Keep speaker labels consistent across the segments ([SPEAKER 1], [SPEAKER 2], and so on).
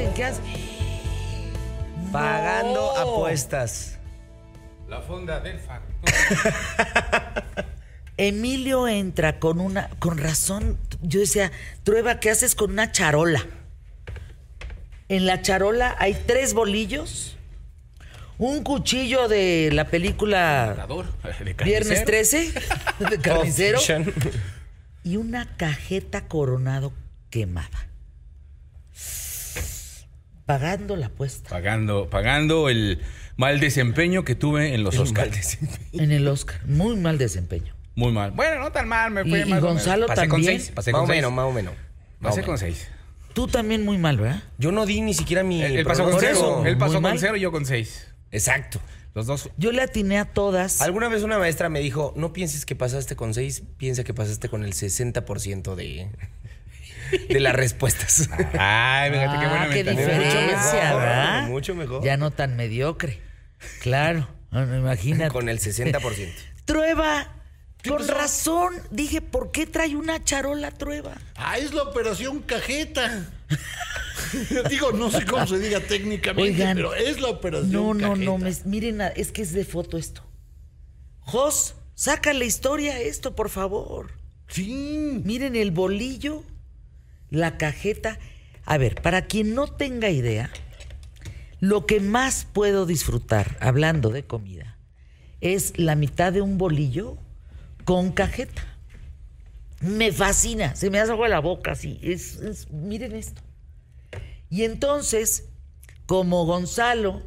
[SPEAKER 1] hacen? ¿Qué hacen?
[SPEAKER 2] Pagando
[SPEAKER 1] No.
[SPEAKER 2] apuestas.
[SPEAKER 3] La fonda del faro.
[SPEAKER 1] Emilio entra con una. Con razón. Yo decía, Trueba, ¿qué haces con una charola? En la charola hay tres bolillos, un cuchillo de la película
[SPEAKER 3] de
[SPEAKER 1] Viernes
[SPEAKER 3] carnicero.
[SPEAKER 1] 13 de carnicero y una cajeta coronado quemada. Pagando la apuesta
[SPEAKER 3] Pagando, pagando el mal desempeño que tuve en los Oscars.
[SPEAKER 1] en el Oscar. Muy mal desempeño.
[SPEAKER 3] Muy mal. Bueno, no tan mal, me
[SPEAKER 1] Y-
[SPEAKER 3] fue
[SPEAKER 1] y
[SPEAKER 3] más o menos.
[SPEAKER 1] Gonzalo
[SPEAKER 3] Pasé con seis. Pasé
[SPEAKER 2] Más
[SPEAKER 3] con
[SPEAKER 2] o
[SPEAKER 3] seis.
[SPEAKER 2] menos, más o menos. Más o
[SPEAKER 3] Pasé con
[SPEAKER 2] menos.
[SPEAKER 3] seis.
[SPEAKER 1] Tú también muy mal, ¿verdad?
[SPEAKER 2] Yo no di ni siquiera mi.
[SPEAKER 3] Él, él pasó con cero.
[SPEAKER 1] eso,
[SPEAKER 3] Él pasó con
[SPEAKER 1] mal.
[SPEAKER 3] cero y yo con seis.
[SPEAKER 2] Exacto.
[SPEAKER 3] Los dos.
[SPEAKER 1] Yo le atiné a todas.
[SPEAKER 2] Alguna vez una maestra me dijo, no pienses que pasaste con 6, piensa que pasaste con el 60% de, de las respuestas.
[SPEAKER 3] Ay, fíjate qué buena
[SPEAKER 1] Ah, qué
[SPEAKER 3] mentalidad.
[SPEAKER 1] diferencia,
[SPEAKER 2] mejor,
[SPEAKER 1] ¿verdad?
[SPEAKER 2] mucho mejor.
[SPEAKER 1] Ya no tan mediocre. Claro, no, no, imagínate.
[SPEAKER 2] con el 60%.
[SPEAKER 1] Trueba, con
[SPEAKER 4] pasó?
[SPEAKER 1] razón. Dije, ¿por qué trae una charola Trueba?
[SPEAKER 4] Ah, es la operación cajeta. Digo, no sé cómo se diga técnicamente,
[SPEAKER 1] Oigan,
[SPEAKER 4] pero es la operación
[SPEAKER 1] No, no,
[SPEAKER 4] cajeta.
[SPEAKER 1] no, me- miren, a- es que es de foto esto. Jos, saca la historia esto, por favor.
[SPEAKER 4] Sí.
[SPEAKER 1] Miren el bolillo, la cajeta. A ver, para quien no tenga idea, lo que más puedo disfrutar hablando de comida es la mitad de un bolillo con cajeta. Me fascina, se me hace agua la boca así. Es, es- miren esto. Y entonces, como Gonzalo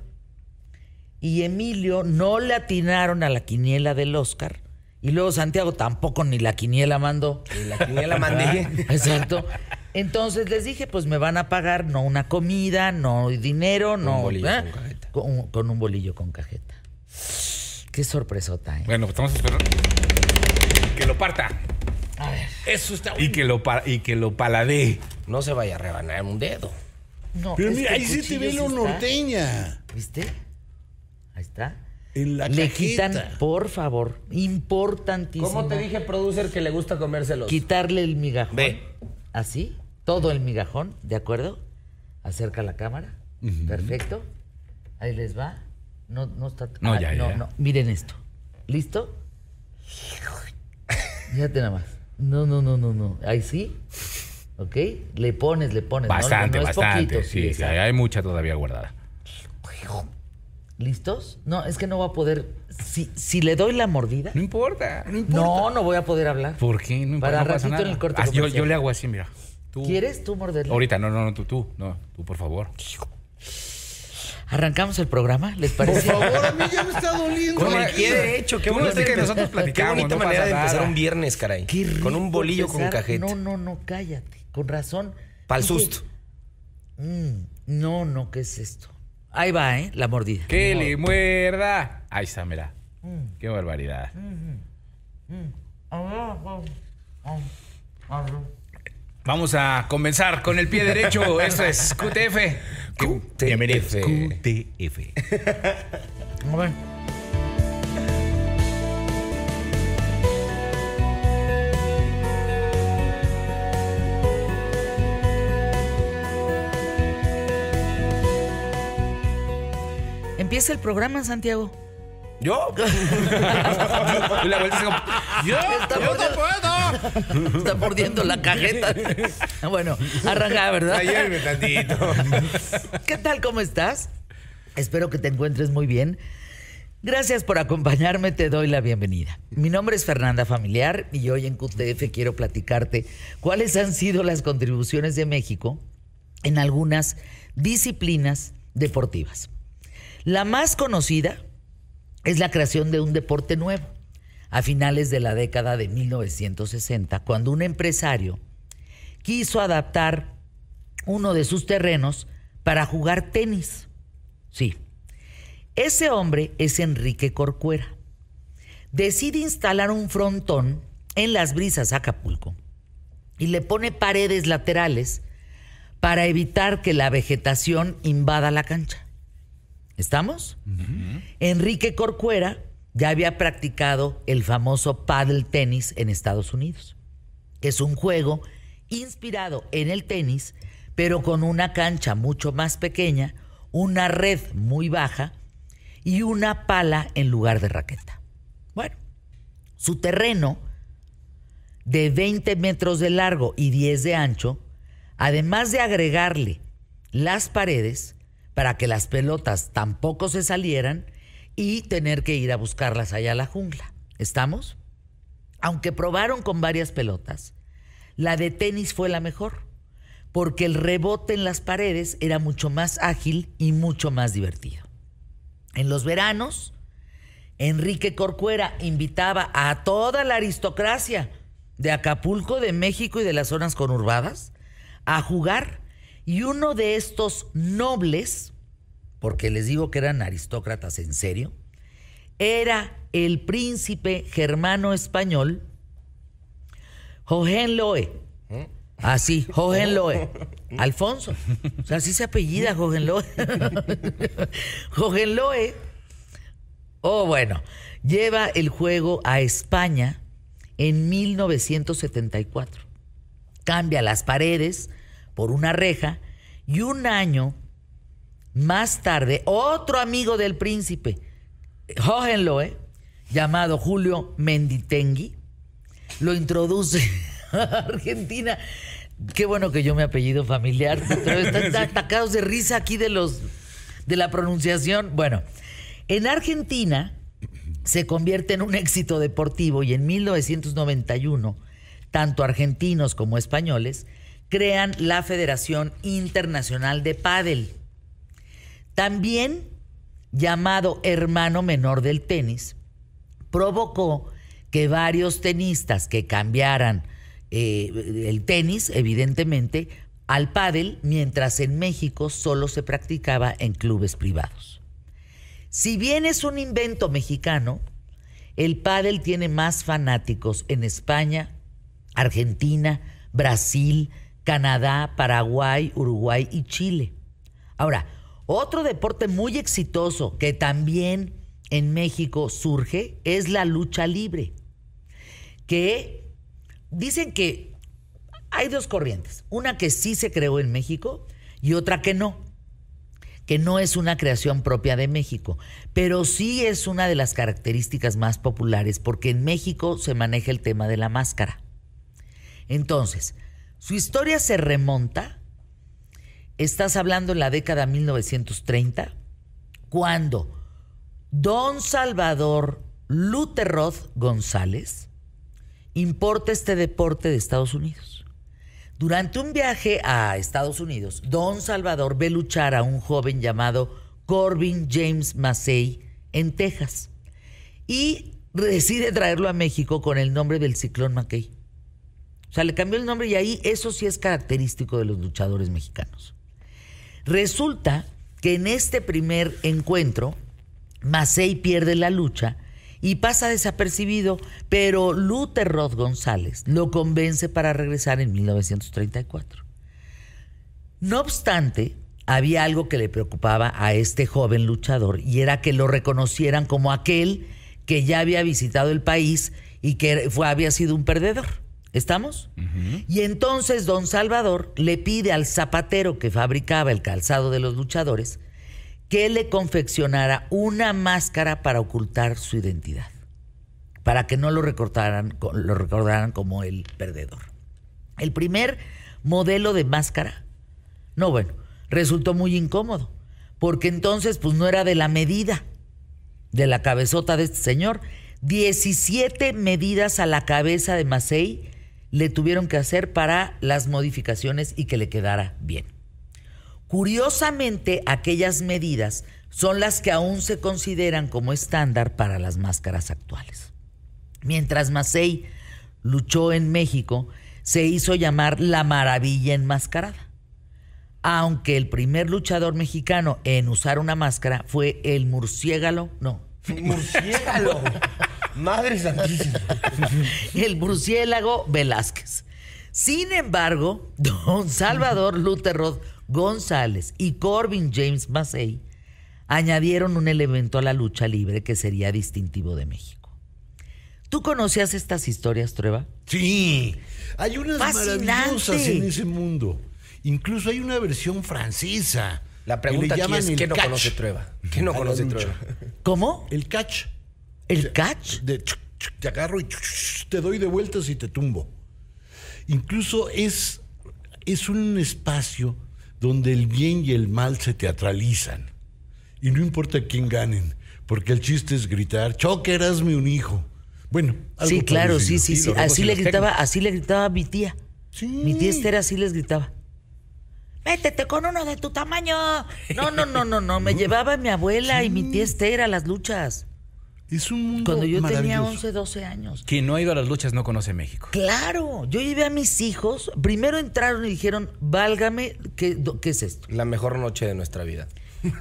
[SPEAKER 1] y Emilio no le atinaron a la quiniela del Oscar, y luego Santiago tampoco ni la quiniela mandó.
[SPEAKER 2] Y la quiniela mandé.
[SPEAKER 1] Exacto. Entonces les dije, pues me van a pagar no una comida, no dinero, no.
[SPEAKER 2] bolillo
[SPEAKER 1] ¿eh?
[SPEAKER 2] con cajeta.
[SPEAKER 1] Con, con un bolillo con cajeta. Qué sorpresota, ¿eh?
[SPEAKER 3] Bueno, pues estamos esperando. Que lo parta.
[SPEAKER 1] A ver.
[SPEAKER 4] Eso está
[SPEAKER 3] Y que lo, y que lo paladee.
[SPEAKER 2] No se vaya a rebanar un dedo.
[SPEAKER 1] No,
[SPEAKER 4] Pero mira, ahí se te ve
[SPEAKER 1] sí
[SPEAKER 4] lo norteña.
[SPEAKER 1] ¿Viste? Ahí está.
[SPEAKER 4] En la
[SPEAKER 1] Le
[SPEAKER 4] cajeta.
[SPEAKER 1] quitan, por favor, importantísimo.
[SPEAKER 2] ¿Cómo te dije, producer, que le gusta comérselos?
[SPEAKER 1] Quitarle el migajón.
[SPEAKER 2] Ve.
[SPEAKER 1] Así, todo el migajón, ¿de acuerdo? Acerca la cámara. Perfecto. Ahí les va. No, no está.
[SPEAKER 3] No,
[SPEAKER 1] ah,
[SPEAKER 3] ya,
[SPEAKER 1] no,
[SPEAKER 3] ya.
[SPEAKER 1] no. Miren esto. ¿Listo? Fíjate nada más. No, no, no, no, no. Ahí sí. ¿Ok? Le pones, le pones.
[SPEAKER 3] Bastante,
[SPEAKER 1] no,
[SPEAKER 3] bastante.
[SPEAKER 1] poquito,
[SPEAKER 3] sí, sí, hay mucha todavía guardada.
[SPEAKER 1] ¿Listos? No, es que no voy a poder. Si, si le doy la mordida.
[SPEAKER 3] No importa, no importa.
[SPEAKER 1] No, no voy a poder hablar.
[SPEAKER 3] ¿Por qué? No importa.
[SPEAKER 1] Para
[SPEAKER 3] no
[SPEAKER 1] ratito
[SPEAKER 3] nada.
[SPEAKER 1] en el corte
[SPEAKER 3] Ah, yo, yo le hago así, mira. Tú.
[SPEAKER 1] ¿Quieres tú morderle?
[SPEAKER 3] Ahorita, no, no, no, tú, tú. No, tú, por favor.
[SPEAKER 1] ¿Arrancamos el programa? ¿Les
[SPEAKER 4] Por
[SPEAKER 1] parece?
[SPEAKER 4] favor, a mí ya me está doliendo.
[SPEAKER 2] Con
[SPEAKER 4] la
[SPEAKER 2] el pie
[SPEAKER 4] vida.
[SPEAKER 2] derecho, qué bonita,
[SPEAKER 3] viste que nosotros
[SPEAKER 2] qué
[SPEAKER 3] platicamos,
[SPEAKER 2] bonita
[SPEAKER 3] no
[SPEAKER 2] manera
[SPEAKER 3] pasa
[SPEAKER 2] de empezar
[SPEAKER 3] nada.
[SPEAKER 2] un viernes, caray.
[SPEAKER 1] Qué
[SPEAKER 2] con un
[SPEAKER 1] rico
[SPEAKER 2] bolillo con cajeta.
[SPEAKER 1] No, no, no, cállate. Con razón.
[SPEAKER 2] Pa'l susto.
[SPEAKER 1] mm, no, no, ¿qué es esto? Ahí va, ¿eh? La mordida.
[SPEAKER 3] ¡Que
[SPEAKER 1] No.
[SPEAKER 3] le muerda! Ahí está, mira.
[SPEAKER 1] Mm.
[SPEAKER 3] Qué barbaridad. Vamos a comenzar con el pie derecho. Esto es QTF.
[SPEAKER 2] QTF.
[SPEAKER 3] Bienvenidos. QTF.
[SPEAKER 1] A ver. Empieza el programa, Santiago.
[SPEAKER 2] ¿Yo?
[SPEAKER 3] Y la vuelta es como, ¡Yo!
[SPEAKER 1] Está
[SPEAKER 3] ¡Yo no
[SPEAKER 1] mordiendo-
[SPEAKER 3] puedo!
[SPEAKER 1] Está mordiendo la cajeta. Bueno, arranca, ¿verdad?
[SPEAKER 2] Ayúdame tantito.
[SPEAKER 1] ¿Qué tal? ¿Cómo estás? Espero que te encuentres muy bien. Gracias por acompañarme, te doy la bienvenida. Mi nombre es Fernanda Familiar y hoy en QTF quiero platicarte cuáles han sido las contribuciones de México en algunas disciplinas deportivas. La más conocida es la creación de un deporte nuevo a finales de la década de 1960, cuando un empresario quiso adaptar uno de sus terrenos para jugar tenis. Sí. Ese hombre es Enrique Corcuera. Decide instalar un frontón en las brisas Acapulco y le pone paredes laterales para evitar que la vegetación invada la cancha. ¿Estamos? Enrique Corcuera ya había practicado el famoso paddle tenis en Estados Unidos, que es un juego inspirado en el tenis, pero con una cancha mucho más pequeña, una red muy baja y una pala en lugar de raqueta. Bueno, su terreno de 20 metros de largo y 10 de ancho, además de agregarle las paredes para que las pelotas tampoco se salieran y tener que ir a buscarlas allá a la jungla. ¿Estamos? Aunque probaron con varias pelotas, la de tenis fue la mejor, porque el rebote en las paredes era mucho más ágil y mucho más divertido. En los veranos, Enrique Corcuera invitaba a toda la aristocracia de Acapulco, de México y de las zonas conurbadas a jugar y uno de estos nobles, porque les digo que eran aristócratas en serio, era el príncipe germano español Hohenlohe. Así, Hohenlohe. Alfonso. O sea, así se apellida Hohenlohe. Hohenlohe. Oh, bueno. Lleva el juego a España en 1974. Cambia las paredes por una reja y un año más tarde, otro amigo del príncipe, Hohenlohe, llamado Julio Menditengui, lo introduce a Argentina. Qué bueno que yo me apellido familiar. Están atacados de risa aquí de los de la pronunciación. Bueno, en Argentina se convierte en un éxito deportivo y en 1991, tanto argentinos como españoles crean la Federación Internacional de Pádel. También llamado hermano menor del tenis, provocó que varios tenistas que cambiaran eh, el tenis, evidentemente, al pádel, mientras en México solo se practicaba en clubes privados. Si bien es un invento mexicano, el pádel tiene más fanáticos en España, Argentina, Brasil, Canadá, Paraguay, Uruguay y Chile. Ahora, otro deporte muy exitoso que también en México surge es la lucha libre, que dicen que hay dos corrientes, una que sí se creó en México y otra que no, que no es una creación propia de México, pero sí es una de las características más populares porque en México se maneja el tema de la máscara. Entonces, su historia se remonta, estás hablando en la década 1930, cuando don Salvador Luterroth González importa este deporte de Estados Unidos. Durante un viaje a Estados Unidos, don Salvador ve luchar a un joven llamado Corbin James Massey en Texas y decide traerlo a México con el nombre del ciclón McKay. O sea, le cambió el nombre y ahí eso sí es característico de los luchadores mexicanos. Resulta que en este primer encuentro, Macei pierde la lucha y pasa desapercibido, pero Luther Roth González lo convence para regresar en 1934. No obstante, había algo que le preocupaba a este joven luchador y era que lo reconocieran como aquel que ya había visitado el país y que fue, había sido un perdedor. ¿Estamos? Y entonces don Salvador le pide al zapatero que fabricaba el calzado de los luchadores que le confeccionara una máscara para ocultar su identidad, para que no lo recordaran, lo recordaran como el perdedor. El primer modelo de máscara, no bueno, resultó muy incómodo, porque entonces pues no era de la medida de la cabezota de este señor, 17 medidas a la cabeza de Macei le tuvieron que hacer para las modificaciones y que le quedara bien. Curiosamente, aquellas medidas son las que aún se consideran como estándar para las máscaras actuales. Mientras Macei luchó en México, se hizo llamar la maravilla enmascarada. Aunque el primer luchador mexicano en usar una máscara fue el murciélago, no.
[SPEAKER 2] Murciélago. Madre santísima.
[SPEAKER 1] el murciélago Velázquez. Sin embargo, don Salvador Luther González y Corbin James Massey añadieron un elemento a la lucha libre que sería distintivo de México. ¿Tú conocías estas historias, Trueba?
[SPEAKER 4] Sí, hay unas
[SPEAKER 1] Fascinante.
[SPEAKER 4] maravillosas en ese mundo. Incluso hay una versión francesa.
[SPEAKER 2] La pregunta aquí es,
[SPEAKER 4] el
[SPEAKER 2] ¿qué no
[SPEAKER 4] catch
[SPEAKER 2] conoce Trueba? ¿Qué no
[SPEAKER 4] a
[SPEAKER 2] conoce. Trueba?
[SPEAKER 1] ¿Cómo?
[SPEAKER 4] El catch.
[SPEAKER 1] ¿El catch?
[SPEAKER 4] De te agarro y te doy de vueltas y te tumbo. Incluso es, es un espacio donde el bien y el mal se teatralizan. Y no importa quién ganen, porque el chiste es gritar, choque, erasme un hijo. Bueno, algo
[SPEAKER 1] Sí, claro, sí, sí, sí. Así le gritaba, así le gritaba mi tía.
[SPEAKER 4] Sí.
[SPEAKER 1] Mi tía Esther así les gritaba. Métete con uno de tu tamaño. No, no, no, no, no. Me llevaba mi abuela y mi tía Esther a las luchas.
[SPEAKER 4] Es un mundo
[SPEAKER 1] Cuando yo tenía
[SPEAKER 4] maravilloso.
[SPEAKER 1] 11, 12 años.
[SPEAKER 3] Quien no ha ido a las luchas no conoce México.
[SPEAKER 1] Claro, yo llevé a mis hijos. Primero entraron y dijeron, válgame, ¿qué, do- qué es esto?
[SPEAKER 2] La mejor noche de nuestra vida.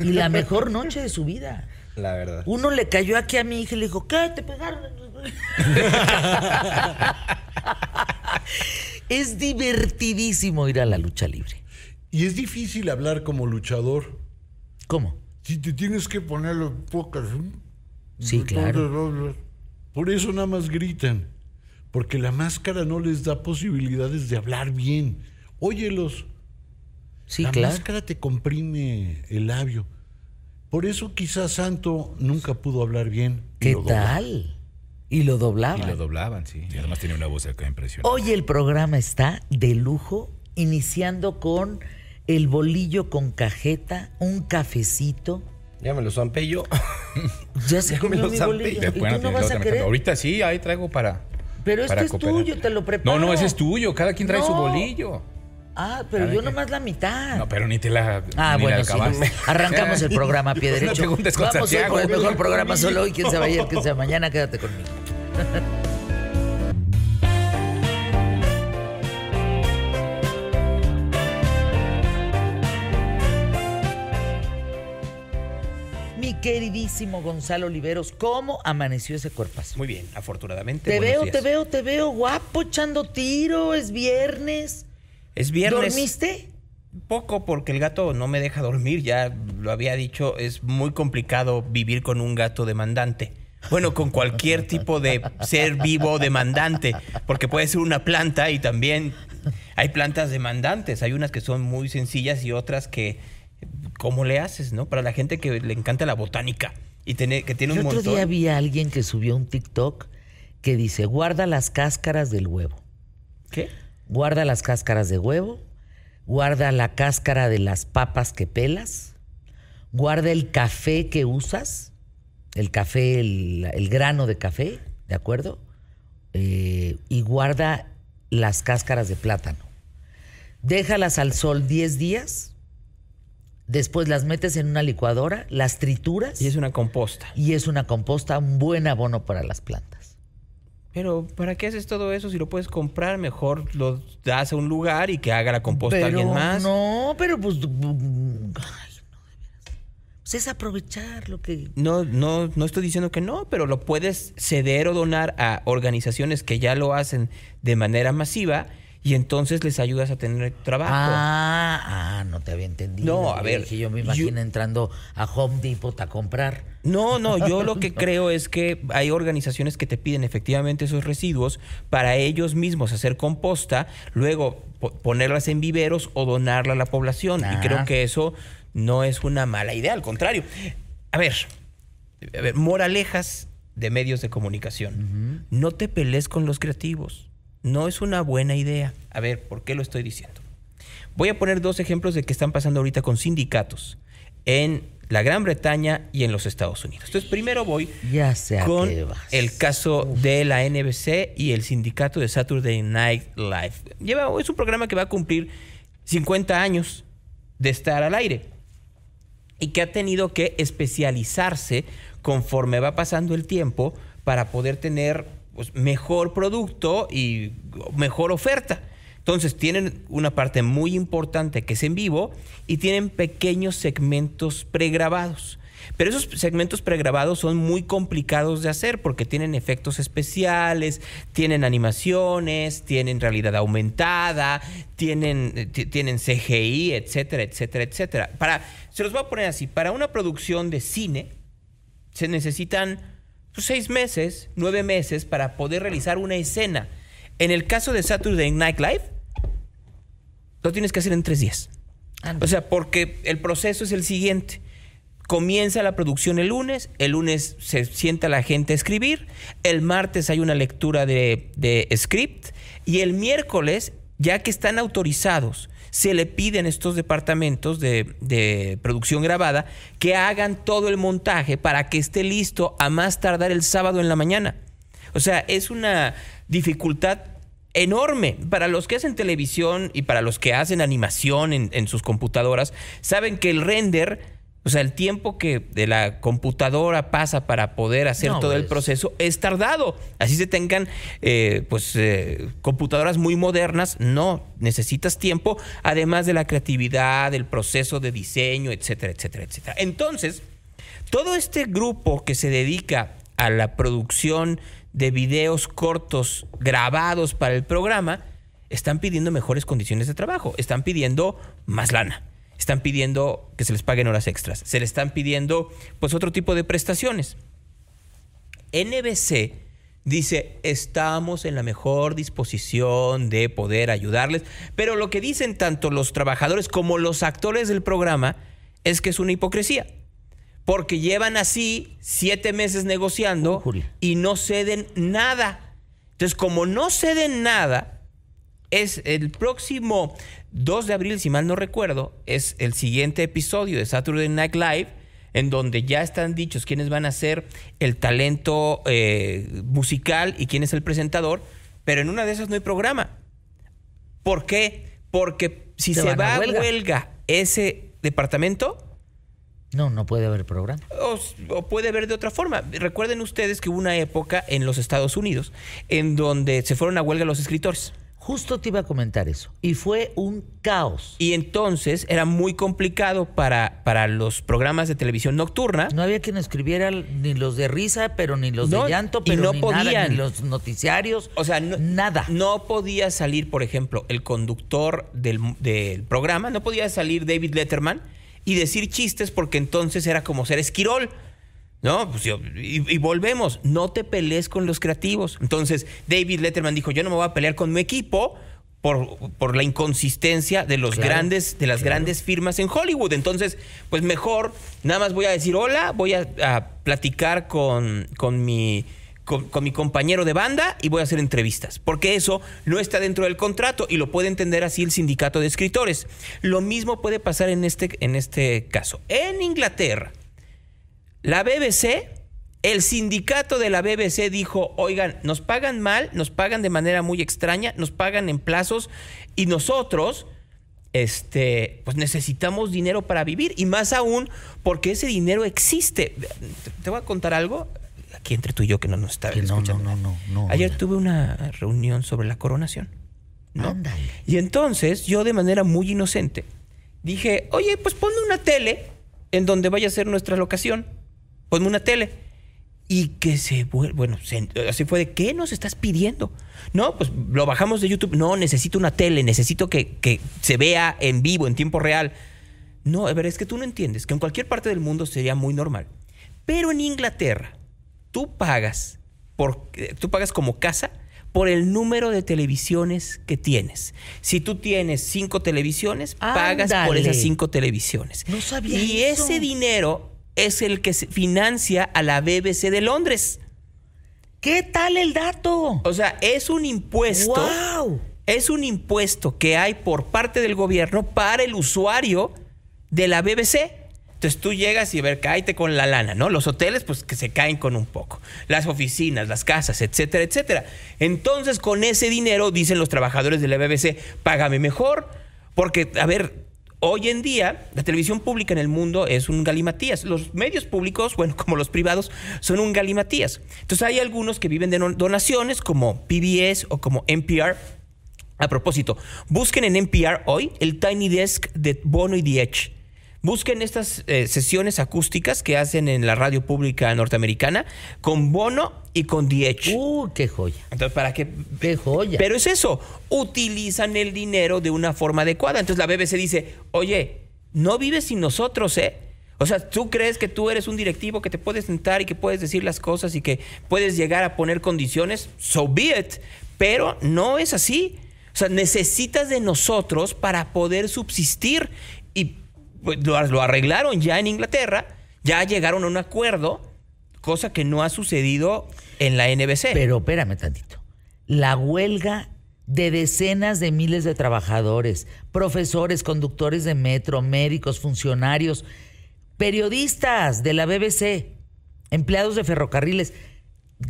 [SPEAKER 1] Y la mejor noche de su vida.
[SPEAKER 2] La verdad.
[SPEAKER 1] Uno le cayó aquí a mi hija y le dijo, ¿qué? ¿Te pegaron? es divertidísimo ir a la lucha libre.
[SPEAKER 4] Y es difícil hablar como luchador.
[SPEAKER 1] ¿Cómo?
[SPEAKER 4] Si te tienes que poner las pocas.
[SPEAKER 1] Sí, claro.
[SPEAKER 4] Por eso nada más gritan. Porque la máscara no les da posibilidades de hablar bien. Óyelos.
[SPEAKER 1] Sí,
[SPEAKER 4] la
[SPEAKER 1] claro.
[SPEAKER 4] máscara te comprime el labio. Por eso quizás Santo nunca pudo hablar bien. y
[SPEAKER 1] ¿Qué tal? Y lo doblaba.
[SPEAKER 3] Y lo doblaban, sí. Y además tenía una voz acá impresionante.
[SPEAKER 1] Hoy el programa está de lujo, iniciando con el bolillo con cajeta, un cafecito.
[SPEAKER 2] Ya me lo zampé yo.
[SPEAKER 1] Ya se
[SPEAKER 2] Ya me
[SPEAKER 1] comió
[SPEAKER 2] lo
[SPEAKER 1] mi
[SPEAKER 2] zampé.
[SPEAKER 1] bolillo.
[SPEAKER 3] Te
[SPEAKER 1] ¿Y
[SPEAKER 3] pueden
[SPEAKER 1] tú no vas a querer?
[SPEAKER 3] Ahorita sí, ahí traigo para.
[SPEAKER 1] Pero
[SPEAKER 3] para
[SPEAKER 1] este es
[SPEAKER 3] cooperar.
[SPEAKER 1] tuyo, te lo preparo.
[SPEAKER 3] No, no, ese es tuyo. Cada quien trae su bolillo.
[SPEAKER 1] Ah, pero
[SPEAKER 3] Cada
[SPEAKER 1] yo nomás la mitad.
[SPEAKER 3] No, pero ni te la.
[SPEAKER 1] Ah,
[SPEAKER 3] la
[SPEAKER 1] bueno, sí.
[SPEAKER 3] acabaste.
[SPEAKER 1] Arrancamos el programa a pie
[SPEAKER 3] No te
[SPEAKER 1] derecho.
[SPEAKER 3] con
[SPEAKER 1] Vamos hoy
[SPEAKER 3] Santiago.
[SPEAKER 1] por el mejor programa solo hoy. Quien se va ayer, quien sea mañana, quédate conmigo. Queridísimo Gonzalo Oliveros, ¿cómo amaneció ese cuerpazo?
[SPEAKER 5] Muy bien, afortunadamente.
[SPEAKER 1] Te veo,
[SPEAKER 5] días.
[SPEAKER 1] te veo, te veo guapo echando tiro, es viernes.
[SPEAKER 5] Es viernes.
[SPEAKER 1] ¿Dormiste?
[SPEAKER 5] Poco porque el gato no me deja dormir, ya lo había dicho, es muy complicado vivir con un gato demandante. Bueno, con cualquier tipo de ser vivo demandante, porque puede ser una planta y también hay plantas demandantes. Hay unas que son muy sencillas y otras que, ¿cómo le haces, no? Para la gente que le encanta la botánica y tiene, que tiene
[SPEAKER 1] El
[SPEAKER 5] un
[SPEAKER 1] otro
[SPEAKER 5] montón.
[SPEAKER 1] día vi a alguien que subió un TikTok que dice, guarda las cáscaras del huevo.
[SPEAKER 5] ¿Qué?
[SPEAKER 1] Guarda las cáscaras de huevo, guarda la cáscara de las papas que pelas, guarda el café que usas, el café, el, el grano de café, ¿de acuerdo? Eh, y guarda las cáscaras de plátano. Déjalas al sol 10 días, después las metes en una licuadora, las trituras
[SPEAKER 5] Y es una composta.
[SPEAKER 1] y es una composta, un buen abono para las plantas.
[SPEAKER 5] Pero, ¿para qué haces todo eso si lo puedes comprar? Mejor lo das a un lugar y que haga la composta alguien más.
[SPEAKER 1] No, pero pues. Ay, no, de. Pues es aprovechar lo que.
[SPEAKER 5] No, no, no estoy diciendo que no, pero lo puedes ceder o donar a organizaciones que ya lo hacen de manera masiva y entonces les ayudas a tener trabajo.
[SPEAKER 1] Ah, ah, no te había entendido.
[SPEAKER 5] No, a ver,
[SPEAKER 1] dije, yo me
[SPEAKER 5] yo-
[SPEAKER 1] imagino entrando a Home Depot a comprar.
[SPEAKER 5] No, no, yo lo que creo es que hay organizaciones que te piden efectivamente esos residuos para ellos mismos hacer composta, luego po- ponerlas en viveros o donarla a la población.
[SPEAKER 1] Ah.
[SPEAKER 5] Y creo que eso no es una mala idea, al contrario. A ver, a ver, moralejas de medios de comunicación. No te pelees con los creativos. No es una buena idea. A ver, ¿por qué lo estoy diciendo? Voy a poner dos ejemplos de qué están pasando ahorita con sindicatos en la Gran Bretaña y en los Estados Unidos. Entonces, primero voy
[SPEAKER 1] Ya
[SPEAKER 5] con el caso de la NBC y el sindicato de Saturday Night Live. Lleva, es un programa que va a cumplir 50 años de estar al aire y que ha tenido que especializarse conforme va pasando el tiempo para poder tener pues, mejor producto y mejor oferta. Entonces tienen una parte muy importante que es en vivo y tienen pequeños segmentos pregrabados. Pero esos segmentos pregrabados son muy complicados de hacer porque tienen efectos especiales, tienen animaciones, tienen realidad aumentada, tienen, eh, ti- tienen CGI, etcétera, etcétera, etcétera. Para, se los voy a poner así, para una producción de cine se necesitan seis meses, nueve meses para poder realizar una escena. En el caso de Saturday Night Live, lo tienes que hacer en tres días. O sea, porque el proceso es el siguiente. Comienza la producción el lunes, el lunes se sienta la gente a escribir, el martes hay una lectura de, de script y el miércoles, ya que están autorizados, se le piden estos departamentos de, de producción grabada que hagan todo el montaje para que esté listo a más tardar el sábado en la mañana. O sea, es una dificultad enorme. Para los que hacen televisión y para los que hacen animación en, en sus computadoras, saben que el render, o sea, el tiempo que de la computadora pasa para poder hacer
[SPEAKER 1] No,
[SPEAKER 5] todo el
[SPEAKER 1] pues.
[SPEAKER 5] proceso es tardado. Así se tengan, eh, pues, eh, computadoras muy modernas, no, necesitas tiempo, además de la creatividad, del proceso de diseño, etcétera, etcétera, etcétera. Entonces, todo este grupo que se dedica a la producción de videos cortos grabados para el programa, están pidiendo mejores condiciones de trabajo, están pidiendo más lana, están pidiendo que se les paguen horas extras, se les están pidiendo pues otro tipo de prestaciones. NBC dice, estamos en la mejor disposición de poder ayudarles, pero lo que dicen tanto los trabajadores como los actores del programa es que es una hipocresía, porque llevan así siete meses negociando y no ceden nada. Entonces, como no ceden nada, es el próximo 2 de abril, si mal no recuerdo, es el siguiente episodio de Saturday Night Live, en donde ya están dichos quiénes van a ser el talento eh, musical y quién es el presentador, pero en una de esas no hay programa. ¿Por qué? Porque si
[SPEAKER 1] Se
[SPEAKER 5] va a
[SPEAKER 1] huelga.
[SPEAKER 5] huelga. ese departamento,
[SPEAKER 1] No, no puede haber programa.
[SPEAKER 5] o, o puede ver de otra forma. Recuerden ustedes que hubo una época en los Estados Unidos en donde se fueron a huelga los escritores.
[SPEAKER 1] Justo te iba a comentar eso. Y fue un caos.
[SPEAKER 5] Y entonces era muy complicado para, para los programas de televisión nocturna.
[SPEAKER 1] No había quien escribiera ni los de risa, pero ni los
[SPEAKER 5] No,
[SPEAKER 1] de llanto,
[SPEAKER 5] y
[SPEAKER 1] pero
[SPEAKER 5] no
[SPEAKER 1] ni nada,
[SPEAKER 5] podían.
[SPEAKER 1] ni los noticiarios.
[SPEAKER 5] O sea, no,
[SPEAKER 1] nada.
[SPEAKER 5] No podía salir, por ejemplo, el conductor del, del programa, no podía salir David Letterman y decir chistes porque entonces era como ser esquirol. No, pues yo- y, y volvemos, no te pelees con los creativos. Entonces, David Letterman dijo, yo no me voy a pelear con mi equipo por, por la inconsistencia de los
[SPEAKER 1] Claro,
[SPEAKER 5] grandes, de las
[SPEAKER 1] claro.
[SPEAKER 5] grandes firmas en Hollywood. Entonces, pues mejor, nada más voy a decir hola, voy a, a platicar con, con mi con, con mi compañero de banda y voy a hacer entrevistas, porque eso no está dentro del contrato y lo puede entender así el sindicato de escritores. Lo mismo puede pasar en este, en este caso. En Inglaterra, la BBC, el sindicato de la BBC dijo, oigan, nos pagan mal, nos pagan de manera muy extraña, nos pagan en plazos y nosotros, este, pues necesitamos dinero para vivir y más aún porque ese dinero existe. Te, voy a contar algo aquí entre tú y yo que no nos está escuchando.
[SPEAKER 1] no, no, no, no,
[SPEAKER 5] Ayer tuve una reunión sobre la coronación. ¿no?
[SPEAKER 1] Ándale.
[SPEAKER 5] Y entonces yo de manera muy inocente dije, oye, pues ponme una tele en donde vaya a ser nuestra locación. Ponme una tele. Y que se vuelve, bueno, se- así fue de, ¿qué nos estás pidiendo? No, pues lo bajamos de YouTube. No, necesito una tele, necesito que, que se vea en vivo, en tiempo real. No, a ver, es que tú no entiendes que en cualquier parte del mundo sería muy normal. Pero en Inglaterra, tú pagas, por, tú pagas como casa por el número de televisiones que tienes. Si tú tienes cinco televisiones, pagas por esas cinco televisiones.
[SPEAKER 1] No sabía
[SPEAKER 5] y
[SPEAKER 1] eso.
[SPEAKER 5] ese dinero es el que financia a la BBC de Londres.
[SPEAKER 1] ¿Qué tal el dato?
[SPEAKER 5] O sea, es un impuesto.
[SPEAKER 1] ¡Wow!
[SPEAKER 5] Es un impuesto que hay por parte del gobierno para el usuario de la BBC. Entonces tú llegas y a ver, cáete con la lana, ¿no? Los hoteles, pues que se caen con un poco. Las oficinas, las casas, etcétera, etcétera. Entonces, con ese dinero, dicen los trabajadores de la BBC, págame mejor. Porque, a ver, hoy en día, la televisión pública en el mundo es un galimatías. Los medios públicos, bueno, como los privados, son un galimatías. Entonces, hay algunos que viven de donaciones, como PBS o como NPR. A propósito, busquen en NPR hoy el Tiny Desk de Bono y The Edge. Busquen estas eh, sesiones acústicas que hacen en la radio pública norteamericana con Bono y con Edge.
[SPEAKER 1] ¡Uh, qué joya!
[SPEAKER 5] Entonces, para que
[SPEAKER 1] ¡Qué joya!
[SPEAKER 5] pero es eso, utilizan el dinero de una forma adecuada. Entonces la BBC dice, oye, no vives sin nosotros, ¿eh? O sea, tú crees que tú eres un directivo que te puedes sentar y que puedes decir las cosas y que puedes llegar a poner condiciones, so be it. Pero no es así. O sea, necesitas de nosotros para poder subsistir. Y lo, lo arreglaron ya en Inglaterra, ya llegaron a un acuerdo, cosa que no ha sucedido en la NBC.
[SPEAKER 1] Pero espérame tantito. La huelga de decenas de miles de trabajadores, profesores, conductores de metro, médicos, funcionarios, periodistas de la BBC, empleados de ferrocarriles,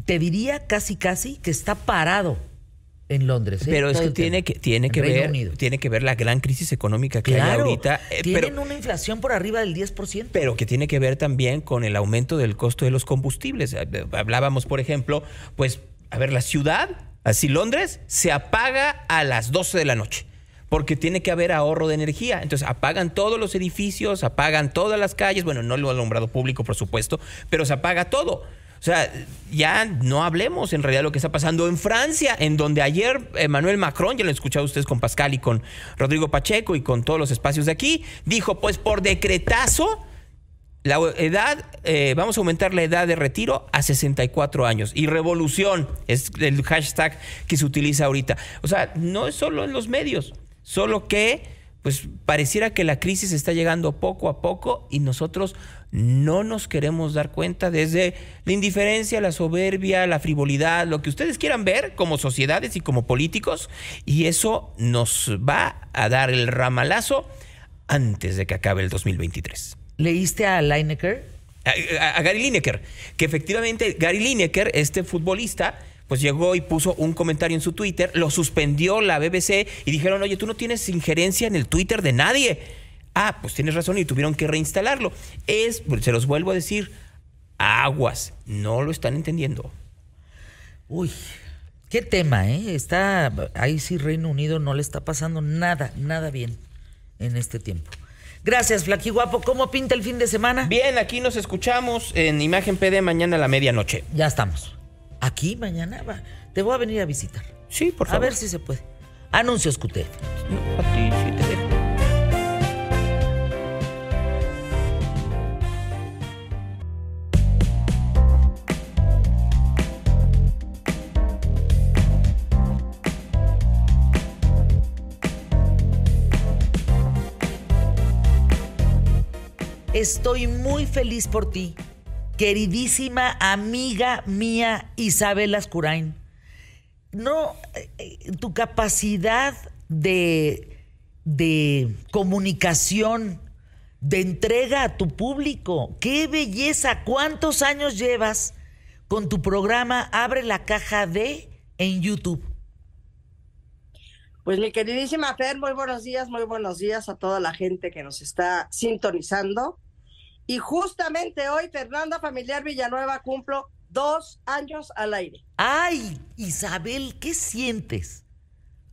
[SPEAKER 1] te diría casi casi que está parado en Londres. ¿eh?
[SPEAKER 5] Pero es que
[SPEAKER 1] el
[SPEAKER 5] tiene que, tiene
[SPEAKER 1] En
[SPEAKER 5] que
[SPEAKER 1] Reino
[SPEAKER 5] ver,
[SPEAKER 1] Unido.
[SPEAKER 5] tiene que ver la gran crisis económica que hay ahorita. eh,
[SPEAKER 1] tienen
[SPEAKER 5] pero,
[SPEAKER 1] una inflación por arriba del 10%.
[SPEAKER 5] pero que tiene que ver también con el aumento del costo de los combustibles. Eh, Hablábamos, por ejemplo, pues, a ver, la ciudad, así Londres, se apaga a las 12 de la noche. Porque tiene que haber ahorro de energía. Entonces apagan todos los edificios, apagan todas las calles. Bueno, no lo alumbrado público, por supuesto, pero se apaga todo. O sea, ya no hablemos en realidad de lo que está pasando en Francia, en donde ayer Emmanuel Macron, ya lo escuchado ustedes con Pascal y con Rodrigo Pacheco y con todos los espacios de aquí, dijo, pues por decretazo, la edad, eh, vamos a aumentar la edad de retiro a 64 años. Y revolución es el hashtag que se utiliza ahorita. O sea, no es solo en los medios, solo que pues pareciera que la crisis está llegando poco a poco y nosotros no nos queremos dar cuenta desde la indiferencia, la soberbia, la frivolidad, lo que ustedes quieran ver como sociedades y como políticos, y eso nos va a dar el ramalazo antes de que acabe el 2023
[SPEAKER 1] ¿Leíste a Lineker?
[SPEAKER 5] a, Gary Lineker, que efectivamente Gary Lineker, este futbolista, pues llegó y puso un comentario en su Twitter, lo suspendió la BBC y dijeron, oye, tú no tienes injerencia en el Twitter de nadie. Ah, pues tienes razón y tuvieron que reinstalarlo. Es, se los vuelvo a decir, aguas, no lo están entendiendo.
[SPEAKER 1] Uy, qué tema, ¿eh? Está, ahí sí Reino Unido no le está pasando nada, nada bien en este tiempo. Gracias, Flaqui Guapo. ¿Cómo pinta el fin de semana?
[SPEAKER 5] Bien, aquí nos escuchamos en Imagen PD mañana a la medianoche.
[SPEAKER 1] Ya estamos. Aquí mañana va. Te voy a venir a visitar.
[SPEAKER 5] Sí, por
[SPEAKER 1] A
[SPEAKER 5] favor.
[SPEAKER 1] ver si se puede. Anuncios QT.
[SPEAKER 5] No, a ti sí te
[SPEAKER 1] Estoy muy feliz por ti, queridísima amiga mía Isabel Ascurain. No, eh, eh, tu capacidad de, de comunicación, de entrega a tu público. ¡Qué belleza! ¿Cuántos años llevas con tu programa Abre la caja de en YouTube?
[SPEAKER 6] Pues mi queridísima Fer, muy buenos días, muy buenos días a toda la gente que nos está sintonizando. Y justamente hoy, Fernanda Familiar Villanueva, cumplo dos años al aire.
[SPEAKER 1] Ay, Isabel, ¿qué sientes?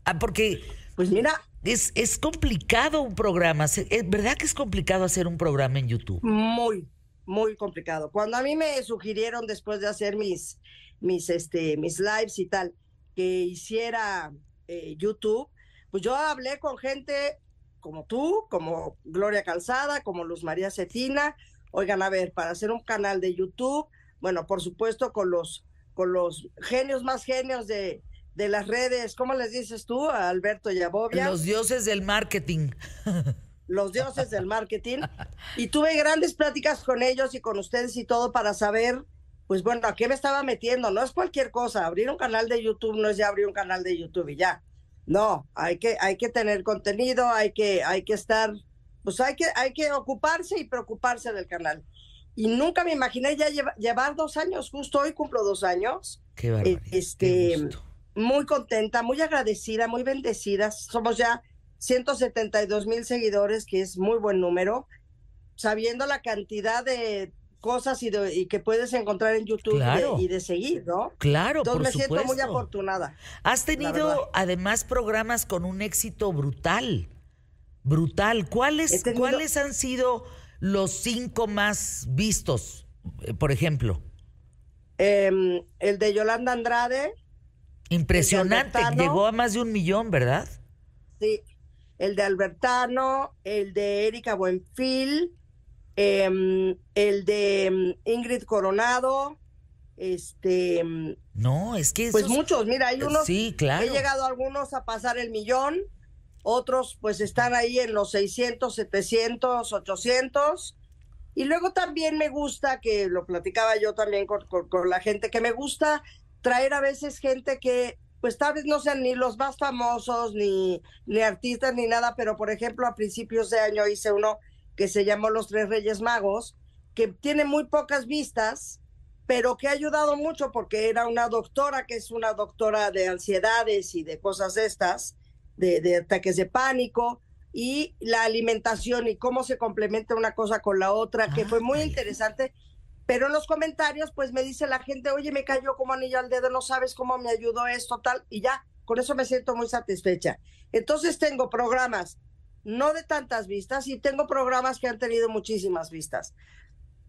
[SPEAKER 1] Ah, porque
[SPEAKER 6] Pues mira,
[SPEAKER 1] es, es complicado un programa. ¿Es verdad que es complicado hacer un programa en YouTube?
[SPEAKER 6] muy, muy complicado. Cuando a mí me sugirieron después de hacer mis, mis, este, mis lives y tal, que hiciera eh, YouTube, pues yo hablé con gente como tú, como Gloria Calzada, como Luz María Cetina. Oigan, a ver, para hacer un canal de YouTube, bueno, por supuesto con los, con los genios más genios de, de las redes, ¿cómo les dices tú? A Alberto Yabovia
[SPEAKER 1] Los dioses del marketing.
[SPEAKER 6] los dioses del marketing y tuve grandes pláticas con ellos y con ustedes y todo para saber, pues bueno, a qué me estaba metiendo. No es cualquier cosa, abrir un canal de YouTube no es ya abrir un canal de YouTube y ya. No, hay que, hay que tener contenido, hay que, hay que estar, pues hay que, hay que ocuparse y preocuparse del canal. Y nunca me imaginé ya lleva- llevar dos años, justo hoy cumplo dos años
[SPEAKER 1] Qué barbaridad.
[SPEAKER 6] este, muy contenta, muy agradecida, muy bendecida. Somos ya 172 mil seguidores, que es muy buen número, sabiendo la cantidad de cosas y, de- y que puedes encontrar en YouTube y de-
[SPEAKER 1] Claro.
[SPEAKER 6] y, de, seguir, ¿no?
[SPEAKER 1] Claro,
[SPEAKER 6] Entonces
[SPEAKER 1] por
[SPEAKER 6] me siento muy afortunada.
[SPEAKER 1] Has tenido además programas con un éxito brutal. Brutal. ¿Cuáles, ¿Cuáles han sido los cinco más vistos, eh, por ejemplo?
[SPEAKER 6] Em, el de Yolanda Andrade,
[SPEAKER 1] Impresionante. Llegó a más de un millón, ¿verdad?
[SPEAKER 6] sí, el de Albertano, el de Erika Buenfil, em, el de em, Ingrid Coronado, este,
[SPEAKER 1] No, es que
[SPEAKER 6] pues
[SPEAKER 1] esos-
[SPEAKER 6] muchos, mira, hay unos,
[SPEAKER 1] Sí, claro.
[SPEAKER 6] he llegado algunos a pasar el millón, otros pues están ahí en los 600, 700, 800. Y luego también me gusta, que lo platicaba yo también con, con- la gente, que me gusta traer a veces gente que pues tal vez no sean ni los más famosos, ni, ni artistas, ni nada, pero por ejemplo a principios de año hice uno que se llamó Los Tres Reyes Magos, que tiene muy pocas vistas, pero que ha ayudado mucho porque era una doctora que es una doctora de ansiedades y de cosas estas, de, de ataques de pánico, y la alimentación y cómo se complementa una cosa con la otra, que fue muy
[SPEAKER 1] Ándale.
[SPEAKER 6] interesante. Pero en los comentarios, pues me dice la gente, oye, me cayó como anillo al dedo, no sabes cómo me ayudó esto, tal, y ya, con eso me siento muy satisfecha. Entonces tengo programas, no de tantas vistas, y tengo programas que han tenido muchísimas vistas.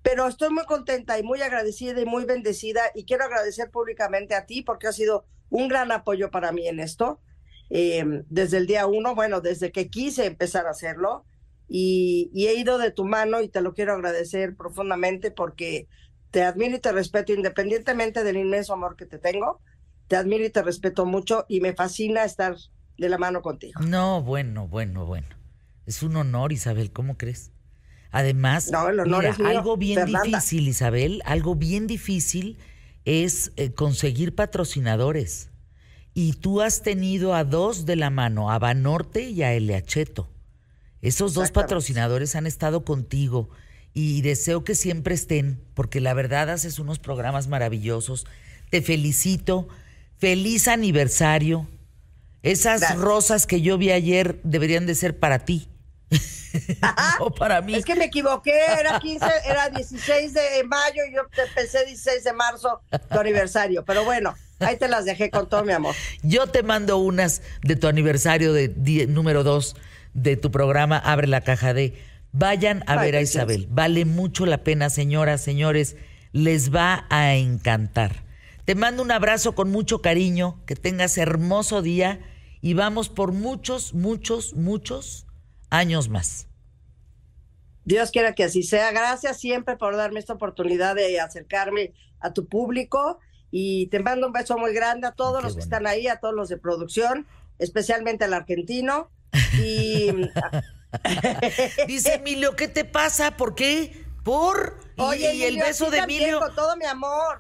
[SPEAKER 6] Pero estoy muy contenta y muy agradecida y muy bendecida, y quiero agradecer públicamente a ti porque ha sido un gran apoyo para mí en esto. Eh, desde el día uno, bueno, desde que quise empezar a hacerlo, y, y he ido de tu mano y te lo quiero agradecer profundamente porque te admiro y te respeto independientemente del inmenso amor que te tengo. Te admiro y te respeto mucho y me fascina estar de la mano contigo.
[SPEAKER 1] No, bueno, bueno, bueno. Es un honor, Isabel, ¿cómo crees? Además,
[SPEAKER 6] No, el honor
[SPEAKER 1] mira,
[SPEAKER 6] es mío,
[SPEAKER 1] algo bien
[SPEAKER 6] Fernanda.
[SPEAKER 1] difícil, Isabel, algo bien difícil es eh, conseguir patrocinadores. Y tú has tenido a dos de la mano, a Banorte y a Eleacheto. Esos dos patrocinadores han estado contigo y deseo que siempre estén, porque la verdad haces unos programas maravillosos. Te felicito. Feliz aniversario. Esas
[SPEAKER 6] Gracias.
[SPEAKER 1] rosas que yo vi ayer deberían de ser para ti. no para mí.
[SPEAKER 6] Es que me equivoqué, era 15, era 16 de mayo y yo te pensé 16 de marzo, tu aniversario. Pero bueno, ahí te las dejé con todo mi amor.
[SPEAKER 1] Yo te mando unas de tu aniversario de número 2 de tu programa Abre la caja de. Vayan a
[SPEAKER 6] Ay,
[SPEAKER 1] ver a. Isabel. Vale mucho la pena, señoras, señores. Les va a encantar. Te mando un abrazo con mucho cariño. Que tengas hermoso día. Y vamos por muchos, muchos, muchos años más.
[SPEAKER 6] Dios quiera que así sea. Gracias siempre por darme esta oportunidad de acercarme a tu público y te mando un beso muy grande a todos
[SPEAKER 1] Qué
[SPEAKER 6] los que están ahí, a todos los de producción, especialmente al argentino. Y
[SPEAKER 1] Dice Emilio, ¿qué te pasa? ¿Por qué? ¿Por?
[SPEAKER 6] Oye,
[SPEAKER 1] y el beso de Emilio.
[SPEAKER 6] Con todo mi amor.